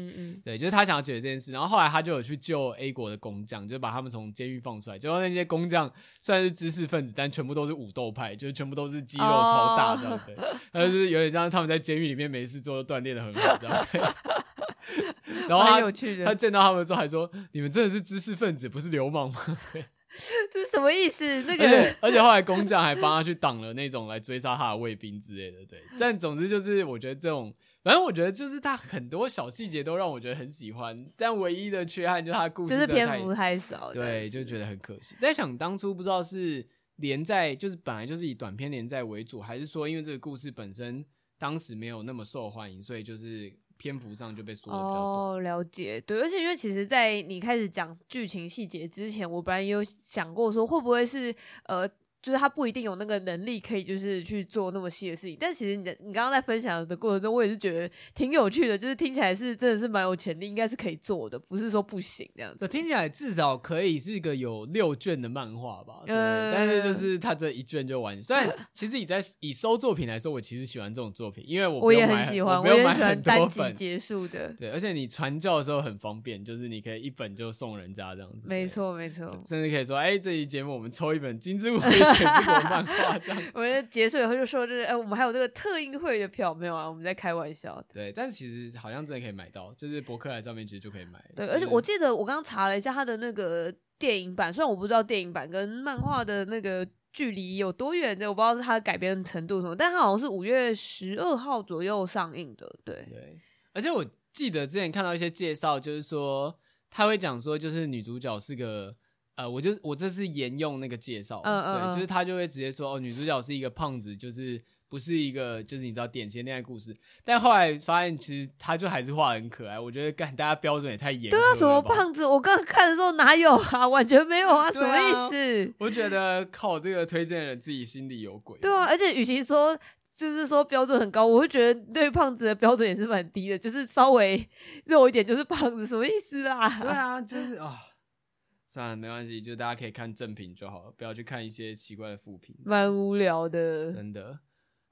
对，就是他想要解决这件事，然后后来他就有去救 A 国的工匠，就把他们从监狱放出来。结果那些工匠虽然是知识分子，但全部都是武斗派，就是全部都是肌肉超大这样，对，然后就是有点像他们在监狱里面没事做，锻炼的很好这样。*laughs* 然后他他见到他们的时候还说：“你们真的是知识分子，不是流氓吗？”这是什么意思？那个，而且后来工匠还帮他去挡了那种来追杀他的卫兵之类的，对。但总之就是，我觉得这种。反正我觉得就是他很多小细节都让我觉得很喜欢，但唯一的缺憾就是他的故事就是篇幅太少，对，就觉得很可惜。在想当初不知道是连载就是本来就是以短篇连载为主，还是说因为这个故事本身当时没有那么受欢迎，所以就是篇幅上就被缩的比较多。哦，了解，对，而且因为其实，在你开始讲剧情细节之前，我本来有想过说会不会是呃。就是他不一定有那个能力可以就是去做那么细的事情，但其实你的你刚刚在分享的过程中，我也是觉得挺有趣的，就是听起来是真的是蛮有潜力，应该是可以做的，不是说不行这样子。听起来至少可以是一个有六卷的漫画吧？对，嗯、但是就是他这一卷就完。虽然其实你在以收作品来说，我其实喜欢这种作品，因为我我也很喜欢，我，我也很喜欢单集结束的。对，而且你传教的时候很方便，就是你可以一本就送人家这样子。没错，没错，甚至可以说，哎、欸，这期节目我们抽一本《金枝武 *laughs* *laughs* 漫画这样，我们结束以后就说，就是哎、欸，我们还有这个特映会的票没有啊？我们在开玩笑。对，但是其实好像真的可以买到，就是博客来上面其实就可以买。对，而且我记得我刚刚查了一下他的那个电影版，虽然我不知道电影版跟漫画的那个距离有多远的，我不知道是它的改编程度什么，但它好像是五月十二号左右上映的。对对，而且我记得之前看到一些介绍，就是说他会讲说，就是女主角是个。呃，我就我这是沿用那个介绍，嗯嗯，对，就是他就会直接说，哦，女主角是一个胖子，就是不是一个就是你知道典型恋爱故事。但后来发现，其实他就还是画很可爱。我觉得干大家标准也太严了。对啊，什么胖子？我刚刚看的时候哪有啊？*laughs* 完全没有啊，什么意思？啊、*laughs* 我觉得靠这个推荐人自己心里有鬼。对啊，而且与其说就是说标准很高，我会觉得对胖子的标准也是蛮低的，就是稍微 *laughs* 肉一点就是胖子，什么意思啦？对啊，就是啊。哦算了，没关系，就大家可以看正品就好了，不要去看一些奇怪的副评，蛮无聊的，真的。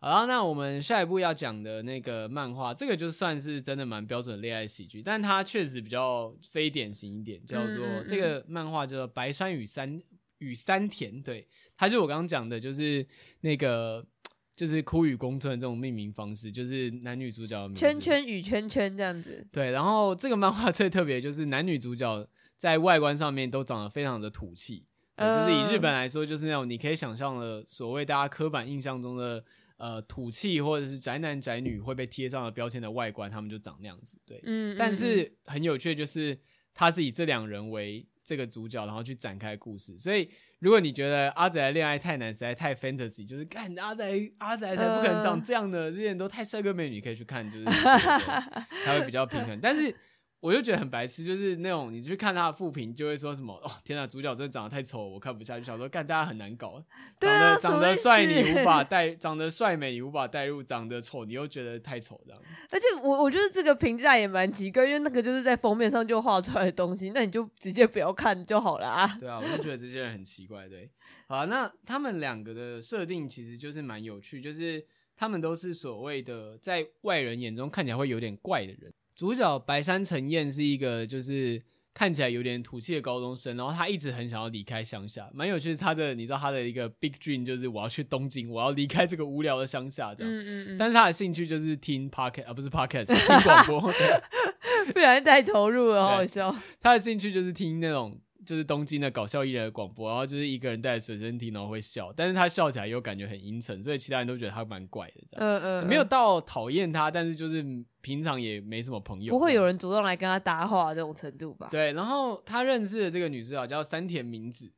好，那我们下一步要讲的那个漫画，这个就算是真的蛮标准的恋爱喜剧，但它确实比较非典型一点，叫做嗯嗯嗯这个漫画叫做《白山与山与山田》，对，它就我刚刚讲的，就是那个就是枯雨宫村的这种命名方式，就是男女主角的名字，圈圈与圈圈这样子。对，然后这个漫画最特别就是男女主角。在外观上面都长得非常的土气，就是以日本来说，就是那种你可以想象的所谓大家刻板印象中的呃土气或者是宅男宅女会被贴上了标签的外观，他们就长那样子。对，嗯，但是很有趣的就是，他是以这两人为这个主角，然后去展开故事。所以如果你觉得阿宅恋爱太难，实在太 fantasy，就是看阿宅阿宅才不可能长这样的，这些人都太帅哥美女，可以去看，就是 *laughs* 他会比较平衡，但是。我就觉得很白痴，就是那种你去看他的复评，就会说什么哦，天哪，主角真的长得太丑，我看不下去。想说干，大家很难搞，长得、啊、长得帅你无法 *laughs* 带，长得帅美你无法带入，长得丑你又觉得太丑这样。而且我我觉得这个评价也蛮奇怪，因为那个就是在封面上就画出来的东西，那你就直接不要看就好了啊。对啊，我就觉得这些人很奇怪。对，好啊，那他们两个的设定其实就是蛮有趣，就是他们都是所谓的在外人眼中看起来会有点怪的人。主角白山陈彦是一个就是看起来有点土气的高中生，然后他一直很想要离开乡下，蛮有趣。他的你知道他的一个 big dream 就是我要去东京，我要离开这个无聊的乡下这样。嗯嗯嗯。但是他的兴趣就是听 podcast 啊，不是 podcast，听广播。*laughs* 不然太投入了，好好笑。他的兴趣就是听那种。就是东京的搞笑艺人的广播，然后就是一个人带着随身听，然后会笑，但是他笑起来又感觉很阴沉，所以其他人都觉得他蛮怪的，这样。嗯嗯，没有到讨厌他，但是就是平常也没什么朋友，不会有人主动来跟他搭话这种程度吧？对，然后他认识的这个女主角叫山田明子，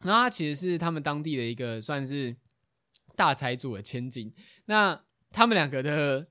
然后她其实是他们当地的一个算是大财主的千金，那他们两个的。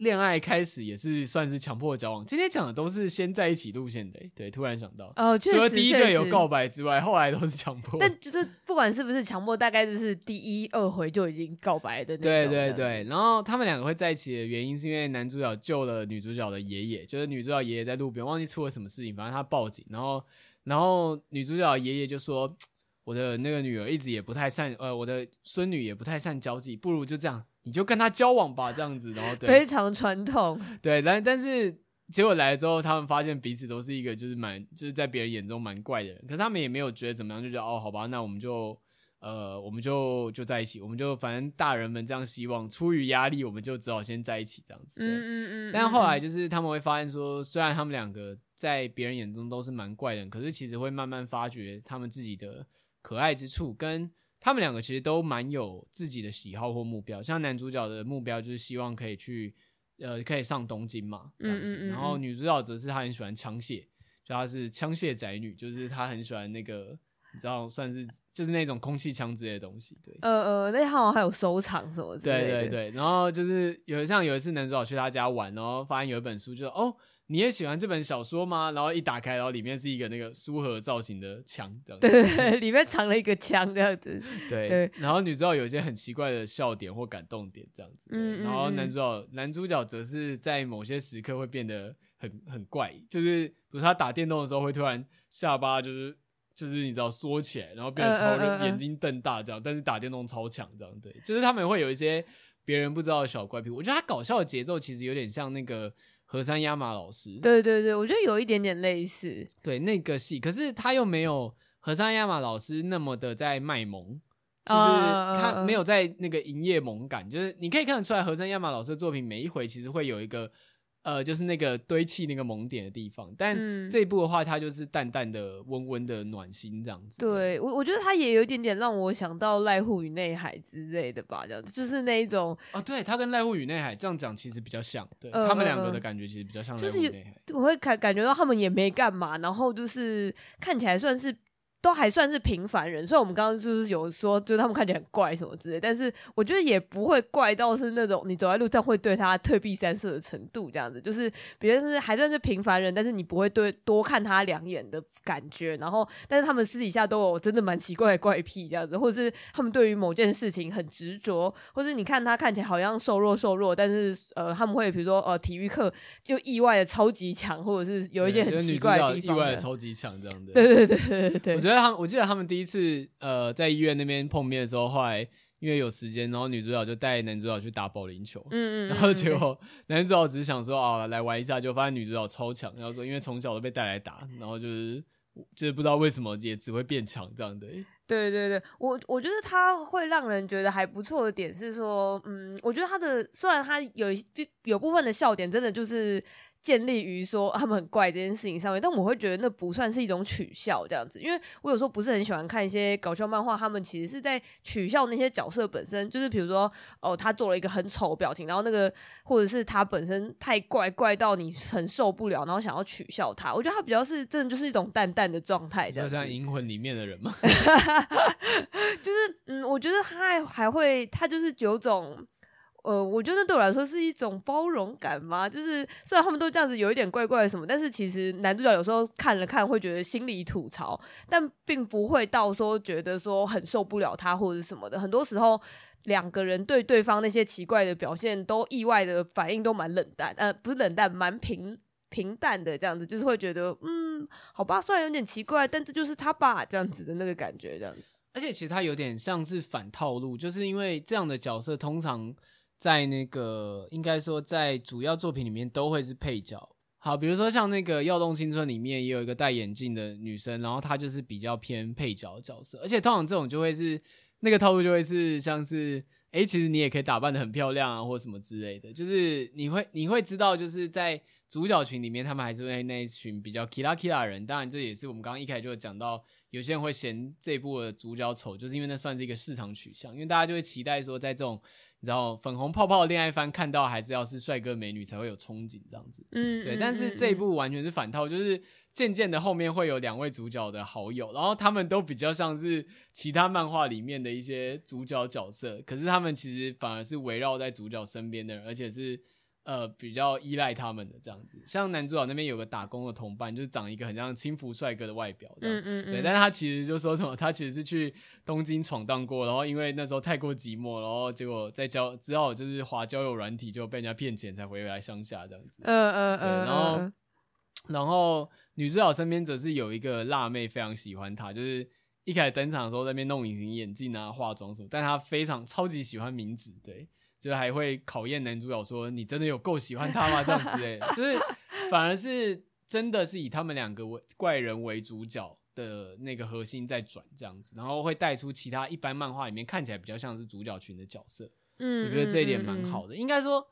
恋爱开始也是算是强迫交往。今天讲的都是先在一起路线的，对，突然想到哦，确实，除了第一对有告白之外，后来都是强迫。但就是不管是不是强迫，大概就是第一二回就已经告白的那种。对对对，然后他们两个会在一起的原因是因为男主角救了女主角的爷爷，就是女主角爷爷在路边忘记出了什么事情，反正他报警，然后然后女主角爷爷就说：“ *tsk* 我的那个女儿一直也不太善，呃，我的孙女也不太善交际，不如就这样。”你就跟他交往吧，这样子，然后对，非常传统，*laughs* 对，但但是结果来了之后，他们发现彼此都是一个就是蛮就是在别人眼中蛮怪的人，可是他们也没有觉得怎么样，就觉得哦，好吧，那我们就呃，我们就就在一起，我们就反正大人们这样希望，出于压力，我们就只好先在一起这样子，对，嗯嗯嗯。但后来就是他们会发现说，虽然他们两个在别人眼中都是蛮怪的人，可是其实会慢慢发觉他们自己的可爱之处跟。他们两个其实都蛮有自己的喜好或目标，像男主角的目标就是希望可以去，呃，可以上东京嘛，这样子。嗯嗯嗯，然后女主角则是她很喜欢枪械，就她是枪械宅女，就是她很喜欢那个，你知道，算是就是那种空气枪之类的东西。对，呃呃，那好像还有收藏什么之类的。对对对，然后就是有像有一次男主角去他家玩，然后发现有一本书就，就哦。你也喜欢这本小说吗？然后一打开，然后里面是一个那个书盒造型的枪，这样子。对对对，里面藏了一个枪，这样子。对对。然后女主角有一些很奇怪的笑点或感动点，这样子。嗯，然后男主角男主角则是在某些时刻会变得很很怪，就是比如他打电动的时候会突然下巴就是就是你知道缩起来，然后变得超人，眼睛瞪大这样，但是打电动超强这样。对，就是他们会有一些别人不知道的小怪癖。我觉得他搞笑的节奏其实有点像那个。河山亚马老师，对对对，我觉得有一点点类似，对那个戏，可是他又没有河山亚马老师那么的在卖萌，就是他没有在那个营业萌感，就是你可以看得出来，河山亚马老师的作品每一回其实会有一个。呃，就是那个堆砌那个萌点的地方，但这一部的话，它就是淡淡的、温温的暖心这样子。对我，我觉得它也有一点点让我想到濑户与内海之类的吧，这样子就是那一种。哦，对，它跟濑户与内海这样讲其实比较像，对、呃、他们两个的感觉其实比较像濑户与内海。我会感感觉到他们也没干嘛，然后就是看起来算是。都还算是平凡人，所以我们刚刚就是有说，就是他们看起来很怪什么之类，但是我觉得也不会怪到是那种你走在路上会对他退避三舍的程度，这样子，就是别人是还算是平凡人，但是你不会对多看他两眼的感觉，然后，但是他们私底下都有真的蛮奇怪的怪癖这样子，或者是他们对于某件事情很执着，或者你看他看起来好像瘦弱瘦弱，但是呃他们会比如说呃体育课就意外的超级强，或者是有一些很奇怪的地方的，意外的超级强这样的，对对对对对对。他们，我记得他们第一次呃在医院那边碰面的时候，后来因为有时间，然后女主角就带男主角去打保龄球，嗯嗯，然后结果男主角只是想说啊来玩一下，就发现女主角超强，然后说因为从小都被带来打，然后就是就是不知道为什么也只会变强这样的。对对对，我我觉得他会让人觉得还不错的点是说，嗯，我觉得他的虽然他有有部分的笑点真的就是。建立于说他们很怪这件事情上面，但我会觉得那不算是一种取笑这样子，因为我有时候不是很喜欢看一些搞笑漫画，他们其实是在取笑那些角色本身，就是比如说哦，他做了一个很丑的表情，然后那个或者是他本身太怪怪到你很受不了，然后想要取笑他。我觉得他比较是真的就是一种淡淡的状态，这样子。就像银魂里面的人嘛，*laughs* 就是嗯，我觉得他还还会，他就是有种。呃，我觉得对我来说是一种包容感嘛，就是虽然他们都这样子有一点怪怪什么，但是其实男主角有时候看了看会觉得心里吐槽，但并不会到说觉得说很受不了他或者什么的。很多时候两个人对对方那些奇怪的表现都意外的反应都蛮冷淡，呃，不是冷淡，蛮平平淡的这样子，就是会觉得嗯，好吧，虽然有点奇怪，但这就是他吧这样子的那个感觉，这样子。而且其实他有点像是反套路，就是因为这样的角色通常。在那个应该说，在主要作品里面都会是配角。好，比如说像那个《耀动青春》里面也有一个戴眼镜的女生，然后她就是比较偏配角角色。而且通常这种就会是那个套路，就会是像是，诶，其实你也可以打扮得很漂亮啊，或什么之类的。就是你会你会知道，就是在主角群里面，他们还是会那一群比较 kira kira 的人。当然，这也是我们刚刚一开始就讲到，有些人会嫌这部的主角丑，就是因为那算是一个市场取向，因为大家就会期待说，在这种。你知道粉红泡泡的恋爱番看到还是要是帅哥美女才会有憧憬这样子，嗯，对。但是这一部完全是反套，就是渐渐的后面会有两位主角的好友，然后他们都比较像是其他漫画里面的一些主角角色，可是他们其实反而是围绕在主角身边的人，而且是。呃，比较依赖他们的这样子，像男主角那边有个打工的同伴，就是长一个很像轻浮帅哥的外表，嗯嗯，嗯对，但是他其实就说什么，他其实是去东京闯荡过，然后因为那时候太过寂寞，然后结果在交，只好就是滑交友软体，就被人家骗钱才回来乡下这样子，嗯嗯嗯，然后然后女主角身边则是有一个辣妹非常喜欢他，就是一开始登场的时候在那边弄隐形眼镜啊、化妆什么，但她非常超级喜欢明子，对。就还会考验男主角说：“你真的有够喜欢他吗？”这样子诶，就是反而是真的是以他们两个为怪人为主角的那个核心在转这样子，然后会带出其他一般漫画里面看起来比较像是主角群的角色。嗯，我觉得这一点蛮好的。应该说，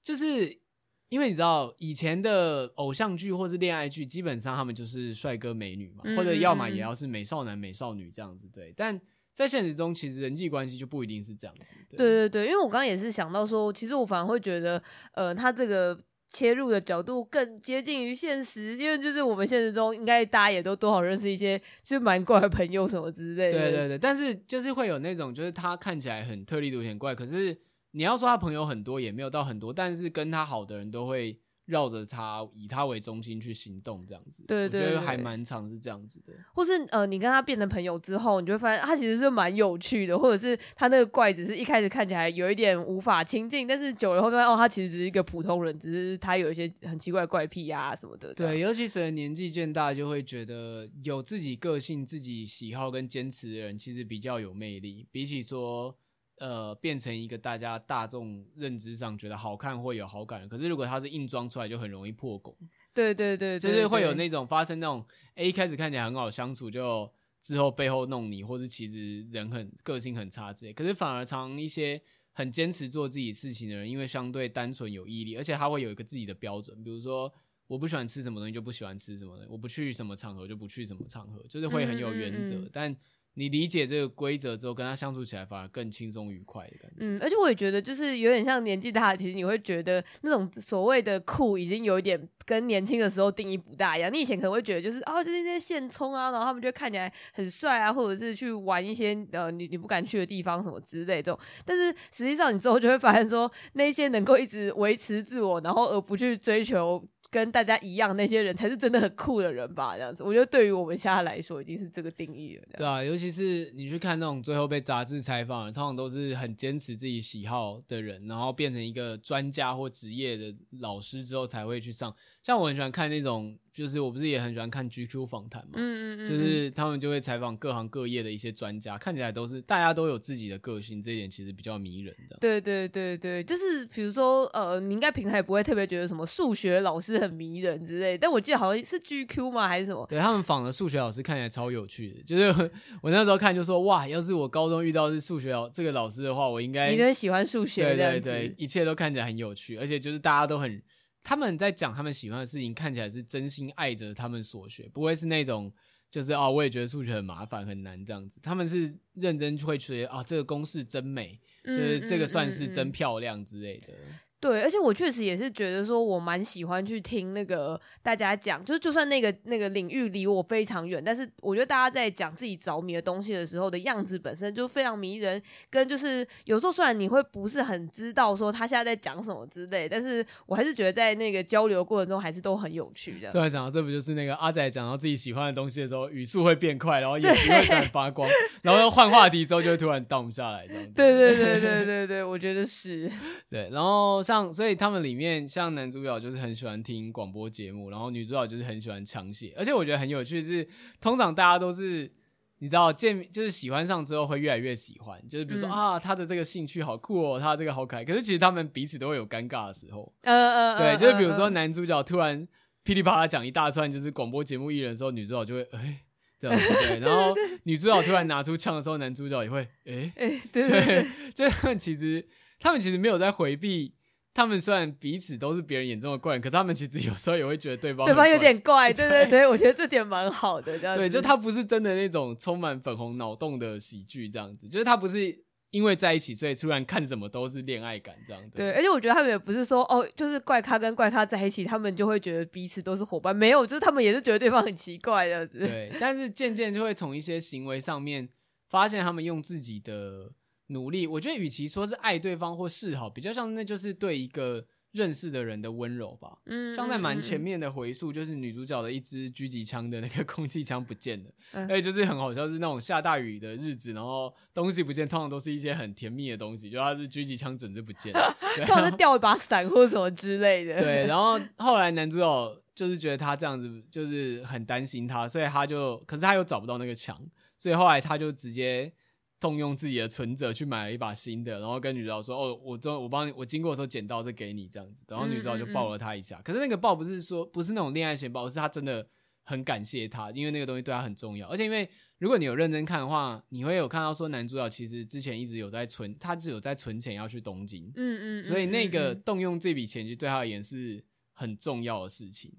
就是因为你知道以前的偶像剧或是恋爱剧，基本上他们就是帅哥美女嘛，或者要么也要是美少男美少女这样子。对，但在现实中，其实人际关系就不一定是这样子。对对对，因为我刚刚也是想到说，其实我反而会觉得，呃，他这个切入的角度更接近于现实，因为就是我们现实中应该大家也都多少认识一些就是蛮怪的朋友什么之类的。对对对，但是就是会有那种，就是他看起来很特立独行怪，可是你要说他朋友很多也没有到很多，但是跟他好的人都会绕着他，以他为中心去行动，这样子，对对，对，我觉得还蛮常是这样子的。或是呃，你跟他变成朋友之后，你就会发现他其实是蛮有趣的，或者是他那个怪只是一开始看起来有一点无法亲近，但是久了后发现哦，他其实只是一个普通人，只是他有一些很奇怪的怪癖呀、啊、什么的。对，尤其随着年纪渐大，就会觉得有自己个性、自己喜好跟坚持的人，其实比较有魅力，比起说。呃，变成一个大家大众认知上觉得好看或有好感的，可是如果他是硬装出来，就很容易破功。对对对，就是会有那种发生那种，哎，一开始看起来很好相处，就之后背后弄你，或是其实人很个性很差之类。可是反而常一些很坚持做自己事情的人，因为相对单纯有毅力，而且他会有一个自己的标准，比如说我不喜欢吃什么东西就不喜欢吃什么东西，我不去什么场合就不去什么场合，就是会很有原则，嗯嗯嗯但。你理解这个规则之后，跟他相处起来反而更轻松愉快的感觉。嗯，而且我也觉得，就是有点像年纪大，其实你会觉得那种所谓的酷，已经有一点跟年轻的时候定义不大一样。你以前可能会觉得，就是哦，就是那些现充啊，然后他们就看起来很帅啊，或者是去玩一些呃你你不敢去的地方什么之类的这种。但是实际上，你之后就会发现说，那些能够一直维持自我，然后而不去追求。跟大家一样，那些人才是真的很酷的人吧？这样子，我觉得对于我们现在来说，已经是这个定义了。对啊，尤其是你去看那种最后被杂志采访，通常都是很坚持自己喜好的人，然后变成一个专家或职业的老师之后，才会去上。像我很喜欢看那种。就是我不是也很喜欢看 GQ 访谈嘛，嗯嗯嗯，就是他们就会采访各行各业的一些专家，看起来都是大家都有自己的个性，这一点其实比较迷人的。对对对对，就是比如说呃，你应该平常也不会特别觉得什么数学老师很迷人之类，但我记得好像是 GQ 吗还是什么？对，他们访的数学老师看起来超有趣的，就是 *laughs* 我那时候看就说哇，要是我高中遇到是数学老这个老师的话，我应该你很喜欢数学，对对对，一切都看起来很有趣，而且就是大家都很。他们在讲他们喜欢的事情，看起来是真心爱着他们所学，不会是那种就是哦，我也觉得数学很麻烦很难这样子。他们是认真会觉得啊，这个公式真美，就是这个算式真漂亮之类的。嗯嗯嗯嗯对，而且我确实也是觉得说，我蛮喜欢去听那个大家讲，就是就算那个那个领域离我非常远，但是我觉得大家在讲自己着迷的东西的时候的样子本身就非常迷人，跟就是有时候虽然你会不是很知道说他现在在讲什么之类，但是我还是觉得在那个交流过程中还是都很有趣的。突然讲到这不就是那个阿仔讲到自己喜欢的东西的时候，语速会变快，然后眼睛会闪发光，然后要换话题之后就会突然 down 下来这样子。对对对对对对，我觉得是。*laughs* 对，然后像所以他们里。面像男主角就是很喜欢听广播节目，然后女主角就是很喜欢枪械，而且我觉得很有趣是，通常大家都是你知道见就是喜欢上之后会越来越喜欢，就是比如说、嗯、啊他的这个兴趣好酷哦，他这个好可爱，可是其实他们彼此都会有尴尬的时候，嗯嗯，对，就是比如说男主角突然噼里啪啦讲一大串就是广播节目艺人的时候，女主角就会哎这样子对，*laughs* 然后女主角突然拿出枪的时候，男主角也会哎哎对，对，*laughs* 就他们其实他们其实没有在回避。他们虽然彼此都是别人眼中的怪人，可他们其实有时候也会觉得对方对方有点怪，*laughs* 对对对，我觉得这点蛮好的。这样子对，就他不是真的那种充满粉红脑洞的喜剧，这样子，就是他不是因为在一起，所以突然看什么都是恋爱感这样子。对，而且我觉得他们也不是说哦，就是怪咖跟怪咖在一起，他们就会觉得彼此都是伙伴，没有，就是他们也是觉得对方很奇怪这样子。对，但是渐渐就会从一些行为上面发现他们用自己的努力，我觉得与其说是爱对方或示好，比较像是那就是对一个。认识的人的温柔吧，嗯，像在蛮前面的回溯，就是女主角的一支狙击枪的那个 *laughs* 空气枪不见了，而且就是很好笑，是那种下大雨的日子，然后东西不见，通常都是一些很甜蜜的东西，就它是狙击枪整支不见了，*laughs* 通常是掉一把伞或什么之类的。对，然后 *laughs* 后来男主角就是觉得他这样子就是很担心他，所以他就，可是他又找不到那个枪，所以后来他就直接。动用自己的存折去买了一把新的，然后跟女主角说：“哦，我这我帮你，我经过的时候捡到，这给你这样子。”然后女主角就抱了他一下。嗯嗯嗯，可是那个抱不是说不是那种恋爱型抱，是他真的很感谢他，因为那个东西对他很重要。而且因为如果你有认真看的话，你会有看到说男主角其实之前一直有在存，他是有在存钱要去东京。嗯嗯，嗯，嗯，所以那个动用这笔钱就对他而言是很重要的事情。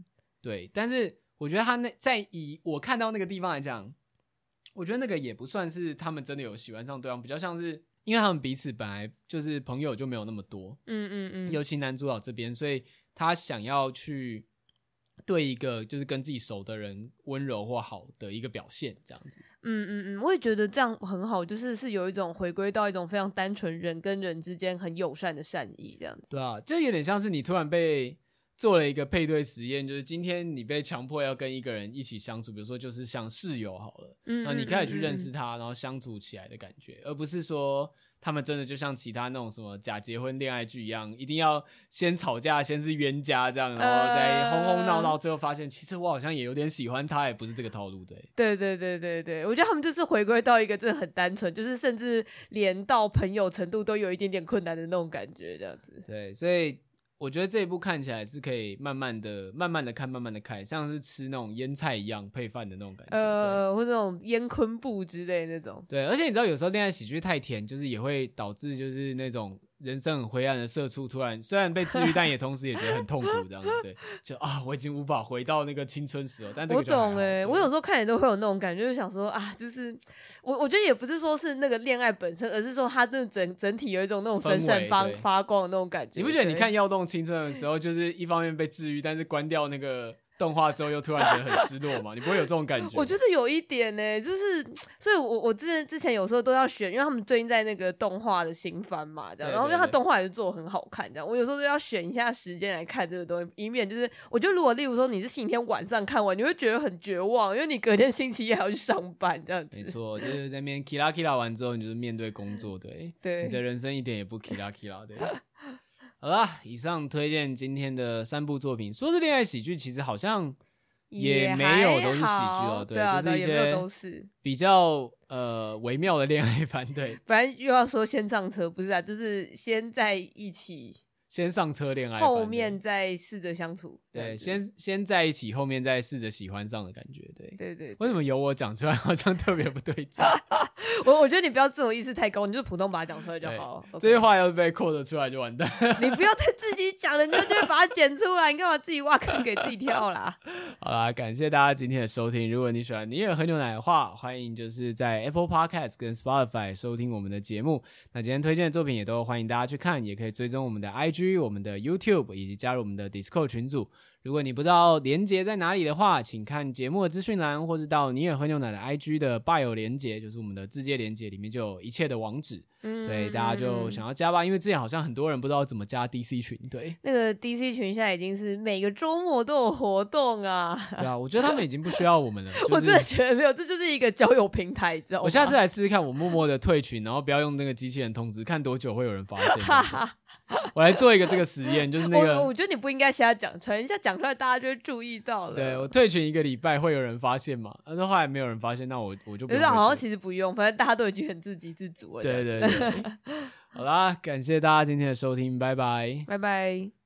对，但是我觉得他那在以我看到那个地方来讲。我觉得那个也不算是他们真的有喜欢上对方，比较像是因为他们彼此本来就是朋友就没有那么多，嗯嗯嗯，尤其男主角这边，所以他想要去对一个就是跟自己熟的人温柔或好的一个表现，这样子。嗯嗯嗯，我也觉得这样很好，就是是有一种回归到一种非常单纯人跟人之间很友善的善意这样子。对啊，就有点像是你突然被做了一个配对实验，就是今天你被强迫要跟一个人一起相处，比如说就是像室友好了，嗯，那你开始去认识他，然后相处起来的感觉，而不是说。他们真的就像其他那种什么假结婚恋爱剧一样，一定要先吵架，先是冤家这样，然后再轰轰闹闹，最后发现其实我好像也有点喜欢他，也不是这个套路，对。对对对对对，我觉得他们就是回归到一个真的很单纯，就是甚至连到朋友程度都有一点点困难的那种感觉，这样子。对，所以。我觉得这一部看起来是可以慢慢的、慢慢的看、慢慢的看，像是吃那种腌菜一样配饭的那种感觉，呃，或者那种腌昆布之类那种。对，而且你知道，有时候恋爱喜剧太甜，就是也会导致就是那种。人生很灰暗的社畜，突然虽然被治愈，但也同时也觉得很痛苦，这样子对，*laughs* 就啊，我已经无法回到那个青春时候。但我懂哎、欸，我有时候看你都会有那种感觉，就想说啊，就是我我觉得也不是说是那个恋爱本身，而是说他真的整整体有一种那种闪闪发发光的那种感觉。你不觉得你看《耀动青春》的时候，就是一方面被治愈，但是关掉那个。动画之后又突然觉得很失落嘛？你不会有这种感觉？我觉得有一点呢、欸，就是，所以我我之前之前有时候都要选，因为他们最近在那个动画的新番嘛，这样，然后因为他动画也是做的很好看，这样，我有时候都要选一下时间来看这个东西，以免就是，我觉得如果例如说你是星期天晚上看完，你会觉得很绝望，因为你隔天星期一还要去上班，这样子。没错，就是在面 kira kira 完之后，你就是面对工作，对，*laughs* 对，你的人生一点也不 kira kira，对。好啦，以上推荐今天的三部作品，说是恋爱喜剧，其实好像。也没有都是喜剧哦，对，就是一些都是比较呃微妙的恋爱番，对。反正又要说先上车，不是啊，就是先在一起。先上车恋爱，后面再试着相处。对，先先在一起，后面再试着喜欢上的感觉。对，对对。为什么由我讲出来好像特别不对 *laughs* 劲？*laughs* 我我觉得你不要自我意识太高，你就普通把它讲出来就好。这些话要是被 quote 出来就完蛋。你不要再自己讲了，你就就把它剪出来，你干嘛自己挖坑给自己跳啦？*laughs* 好啦，感谢大家今天的收听。如果你喜欢你也喝牛奶的话，欢迎就是在 Apple Podcast 跟 Spotify 收听我们的节目。那今天推荐的作品也都欢迎大家去看，也可以追踪我们的 IG。我们的 YouTube 以及加入我们的 Discord 群组。如果你不知道连接在哪里的话，请看节目的资讯栏，或是到你也喝牛奶的 IG 的 Bio 连接，就是我们的自介连接里面就有一切的网址。嗯，对，大家就想要加吧，因为之前好像很多人不知道怎么加 DC 群。对，那个 DC 群现在已经是每个周末都有活动啊。对啊，我觉得他们已经不需要我们了。*laughs* 就是、我真的觉得没有，这就是一个交友平台，知道吗？我下次来试试看，我默默的退群，然后不要用那个机器人通知，看多久会有人发现。*laughs* 我来做一个这个实验，就是那个我，我觉得你不应该现在讲出来，一下讲出来大家就会注意到了。对，我退群一个礼拜会有人发现嘛？但是后来没有人发现，那我我就不。觉得好像其实不用，反正大家都已经很自给自足了。对对对，好啦，感谢大家今天的收听，拜拜，拜拜。